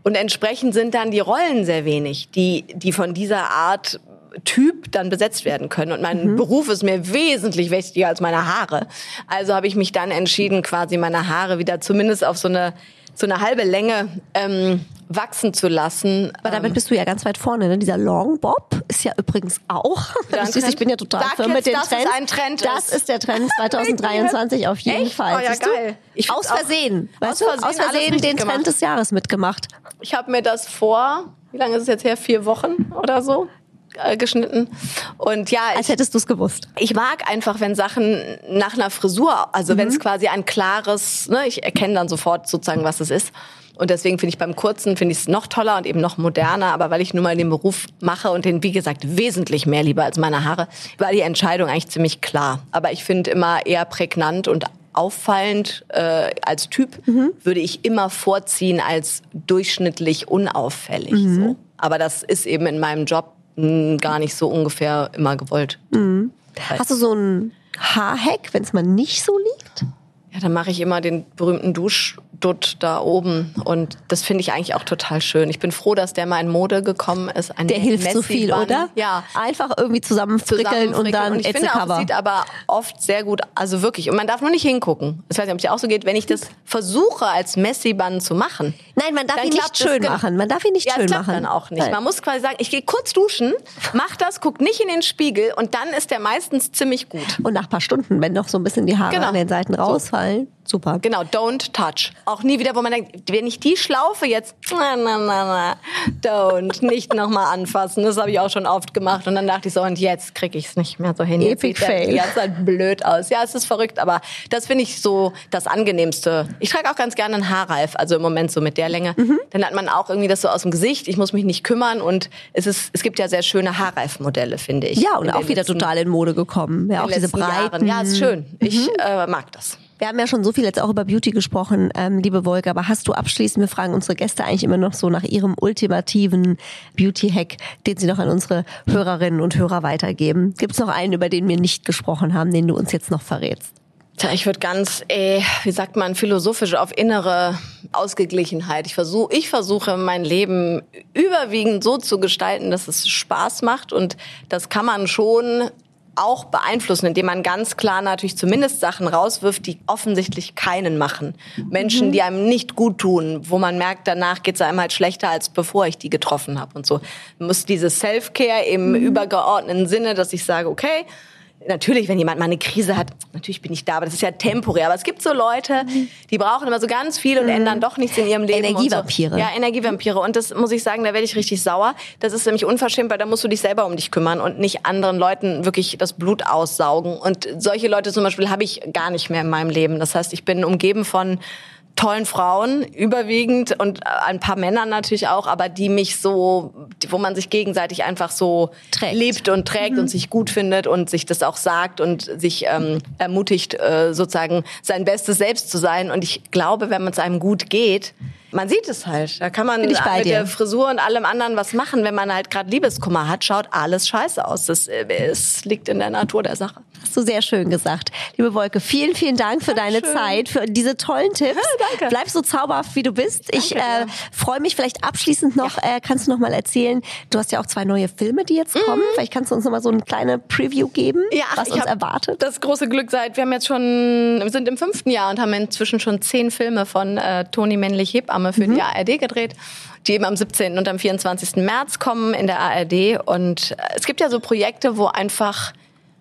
Und entsprechend sind dann die Rollen sehr wenig, die, die von dieser Art Typ dann besetzt werden können. Und mein Beruf ist mir wesentlich wichtiger als meine Haare. Also habe ich mich dann entschieden, quasi meine Haare wieder zumindest auf so eine, so eine halbe Länge ähm, wachsen zu lassen. Aber damit bist du ja ganz weit vorne. Ne? Dieser Long Bob ist ja übrigens auch. Du siehst, ich bin ja total Sag firm jetzt, mit den dass Trends. ein Trend das ist. ist der Trend 2023 auf jeden Echt? Fall. Oh ja, Siehst du? geil. Ich Aus Versehen. Aus Weißt du? Versehen Aus alles Versehen den Trend gemacht. des Jahres mitgemacht. Ich habe mir das vor, wie lange ist es jetzt her? Vier Wochen oder so äh, geschnitten. Und ja, Als ich, hättest du es gewusst. ich mag einfach, wenn Sachen nach einer Frisur, also wenn es quasi ein klares, ne, ich erkenne dann sofort sozusagen, was es ist. Und deswegen finde ich beim Kurzen finde ich es noch toller und eben noch moderner, aber weil ich nun mal den Beruf mache und den, wie gesagt, wesentlich mehr lieber als meine Haare, war die Entscheidung eigentlich ziemlich klar. Aber ich finde immer eher prägnant und auffallend äh, als Typ würde ich immer vorziehen als durchschnittlich unauffällig. So. Aber das ist eben in meinem Job gar nicht so ungefähr immer gewollt. Hast du so einen Haarhack, wenn es mal nicht so liegt? Ja, dann mache ich immer den berühmten Duschdutt da oben und das finde ich eigentlich auch total schön. Ich bin froh, dass der mal in Mode gekommen ist. Ein Der hilft so viel, oder? Ja. Einfach irgendwie zusammenfrickeln und zusammenfrickeln. dann und ich finde auch, es sieht aber oft sehr gut, also wirklich. Und man darf nur nicht hingucken. Ich weiß nicht, ob es dir auch so geht, wenn ich das versuche als Messi-Bun zu machen. Nein, man darf ihn nicht schön machen. Man darf ihn nicht ja, schön machen. dann auch nicht. Nein. Man muss quasi sagen, ich gehe kurz duschen, mach das, guck nicht in den Spiegel und dann ist der meistens ziemlich gut. Und nach ein paar Stunden, wenn noch so ein bisschen die Haare Genau. an den Seiten So. Rausfallen, super. Genau, don't touch. Auch nie wieder, wo man denkt, wenn ich die Schlaufe jetzt, na, na, na, na, don't, nicht nochmal anfassen. Das habe ich auch schon oft gemacht. Und dann dachte ich so, und jetzt kriege ich es nicht mehr so hin. Jetzt Epic sieht der fail. ganze Zeit blöd aus. Ja, es ist verrückt, aber das finde ich so das Angenehmste. Ich trage auch ganz gerne einen Haarreif, also im Moment so mit der Länge. Mhm. Dann hat man auch irgendwie das so aus dem Gesicht. Ich muss mich nicht kümmern und es ist, es gibt ja sehr schöne Haarreifmodelle, finde ich. Ja, und auch wieder letzten- total in Mode gekommen. Ja, auch diese breiten. Jahren. Ja, ist schön. Ich Mhm. äh, mag das. Wir haben ja schon so viel jetzt auch über Beauty gesprochen, ähm, liebe Wolke, aber hast du abschließend, wir fragen unsere Gäste eigentlich immer noch so nach ihrem ultimativen Beauty-Hack, den sie noch an unsere Hörerinnen und Hörer weitergeben. Gibt es noch einen, über den wir nicht gesprochen haben, den du uns jetzt noch verrätst? Tja, ich würde ganz, äh, wie sagt man, philosophisch auf innere Ausgeglichenheit. Ich versuche, ich versuche mein Leben überwiegend so zu gestalten, dass es Spaß macht und das kann man schon auch beeinflussen, indem man ganz klar natürlich zumindest Sachen rauswirft, die offensichtlich keinen machen. Menschen, die einem nicht gut tun, wo man merkt, danach geht es einem halt schlechter, als bevor ich die getroffen habe und so. Muss dieses Self-Care im übergeordneten Sinne, dass ich sage, okay, Natürlich, wenn jemand mal eine Krise hat, natürlich bin ich da, aber das ist ja temporär. Aber es gibt so Leute, die brauchen immer so ganz viel und ändern doch nichts in ihrem Leben. Energievampire. So. Ja, Energievampire. Und das muss ich sagen, da werde ich richtig sauer. Das ist nämlich unverschämt, weil da musst du dich selber um dich kümmern und nicht anderen Leuten wirklich das Blut aussaugen. Und solche Leute zum Beispiel habe ich gar nicht mehr in meinem Leben. Das heißt, ich bin umgeben von tollen Frauen überwiegend und äh, ein paar Männern natürlich auch, aber die mich so, wo man sich gegenseitig einfach so Trägt. liebt und trägt und sich gut findet und sich das auch sagt und sich ähm, ermutigt, äh, sozusagen sein bestes Selbst zu sein. Und ich glaube, wenn man es einem gut geht, man sieht es halt. Da kann man mit dir. der Frisur und allem anderen was machen. Wenn man halt gerade Liebeskummer hat, schaut alles scheiße aus. Das äh, es liegt in der Natur der Sache. Hast du sehr schön gesagt. Liebe Wolke, vielen, vielen Dank für deine Zeit, für diese tollen Tipps. danke. Bleib so zauberhaft, wie du bist. ich äh, freue mich vielleicht abschließend noch, äh, kannst du noch mal erzählen, du hast ja auch zwei neue Filme, die jetzt kommen. Vielleicht kannst du uns noch mal so eine kleine Preview geben, was ich uns erwartet. Das große Glück seit, wir haben jetzt schon, sind im fünften Jahr und haben inzwischen schon zehn Filme von äh, Toni Männlich Hebamme für die ARD gedreht, die eben am 17. und am 24. März kommen in der ARD. Und äh, es gibt ja so Projekte, wo einfach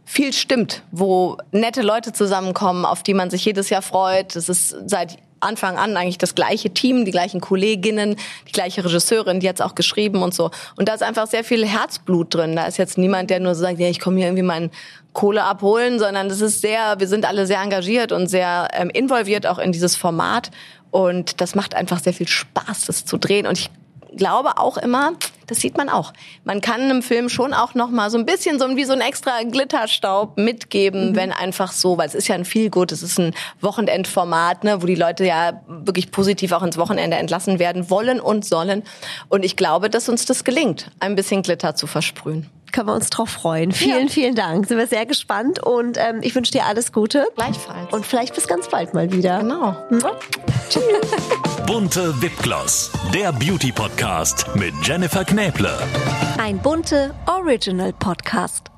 viel stimmt, wo nette Leute zusammenkommen, auf die man sich jedes Jahr freut. Das ist seit Anfang an eigentlich das gleiche Team, die gleichen Kolleginnen, die gleiche Regisseurin, die hat's auch geschrieben und so. Und da ist einfach sehr viel Herzblut drin. Da ist jetzt niemand, der nur sagt, ja, ich komme hier irgendwie meinen Kohle abholen, sondern das ist sehr, wir sind alle sehr engagiert und sehr ähm, involviert auch in dieses Format. Und das macht einfach sehr viel Spaß, das zu drehen. Und ich glaube auch immer, das sieht man auch. Man kann einem Film schon auch noch mal so ein bisschen so wie so ein extra Glitterstaub mitgeben, mhm. wenn einfach so, weil es ist ja ein viel gut, es ist ein Wochenendformat, ne, wo die Leute ja wirklich positiv auch ins Wochenende entlassen werden wollen und sollen. Und ich glaube, dass uns das gelingt, ein bisschen Glitter zu versprühen können wir uns drauf freuen. Vielen, ja. vielen Dank. Sind wir sehr gespannt und ähm, ich wünsche dir alles Gute. Gleichfalls. Und vielleicht bis ganz bald mal wieder. Genau. Mhm. Tschüss. Bunte Wipgloss, der Beauty Podcast mit Jennifer Knäble. Ein bunte Original Podcast.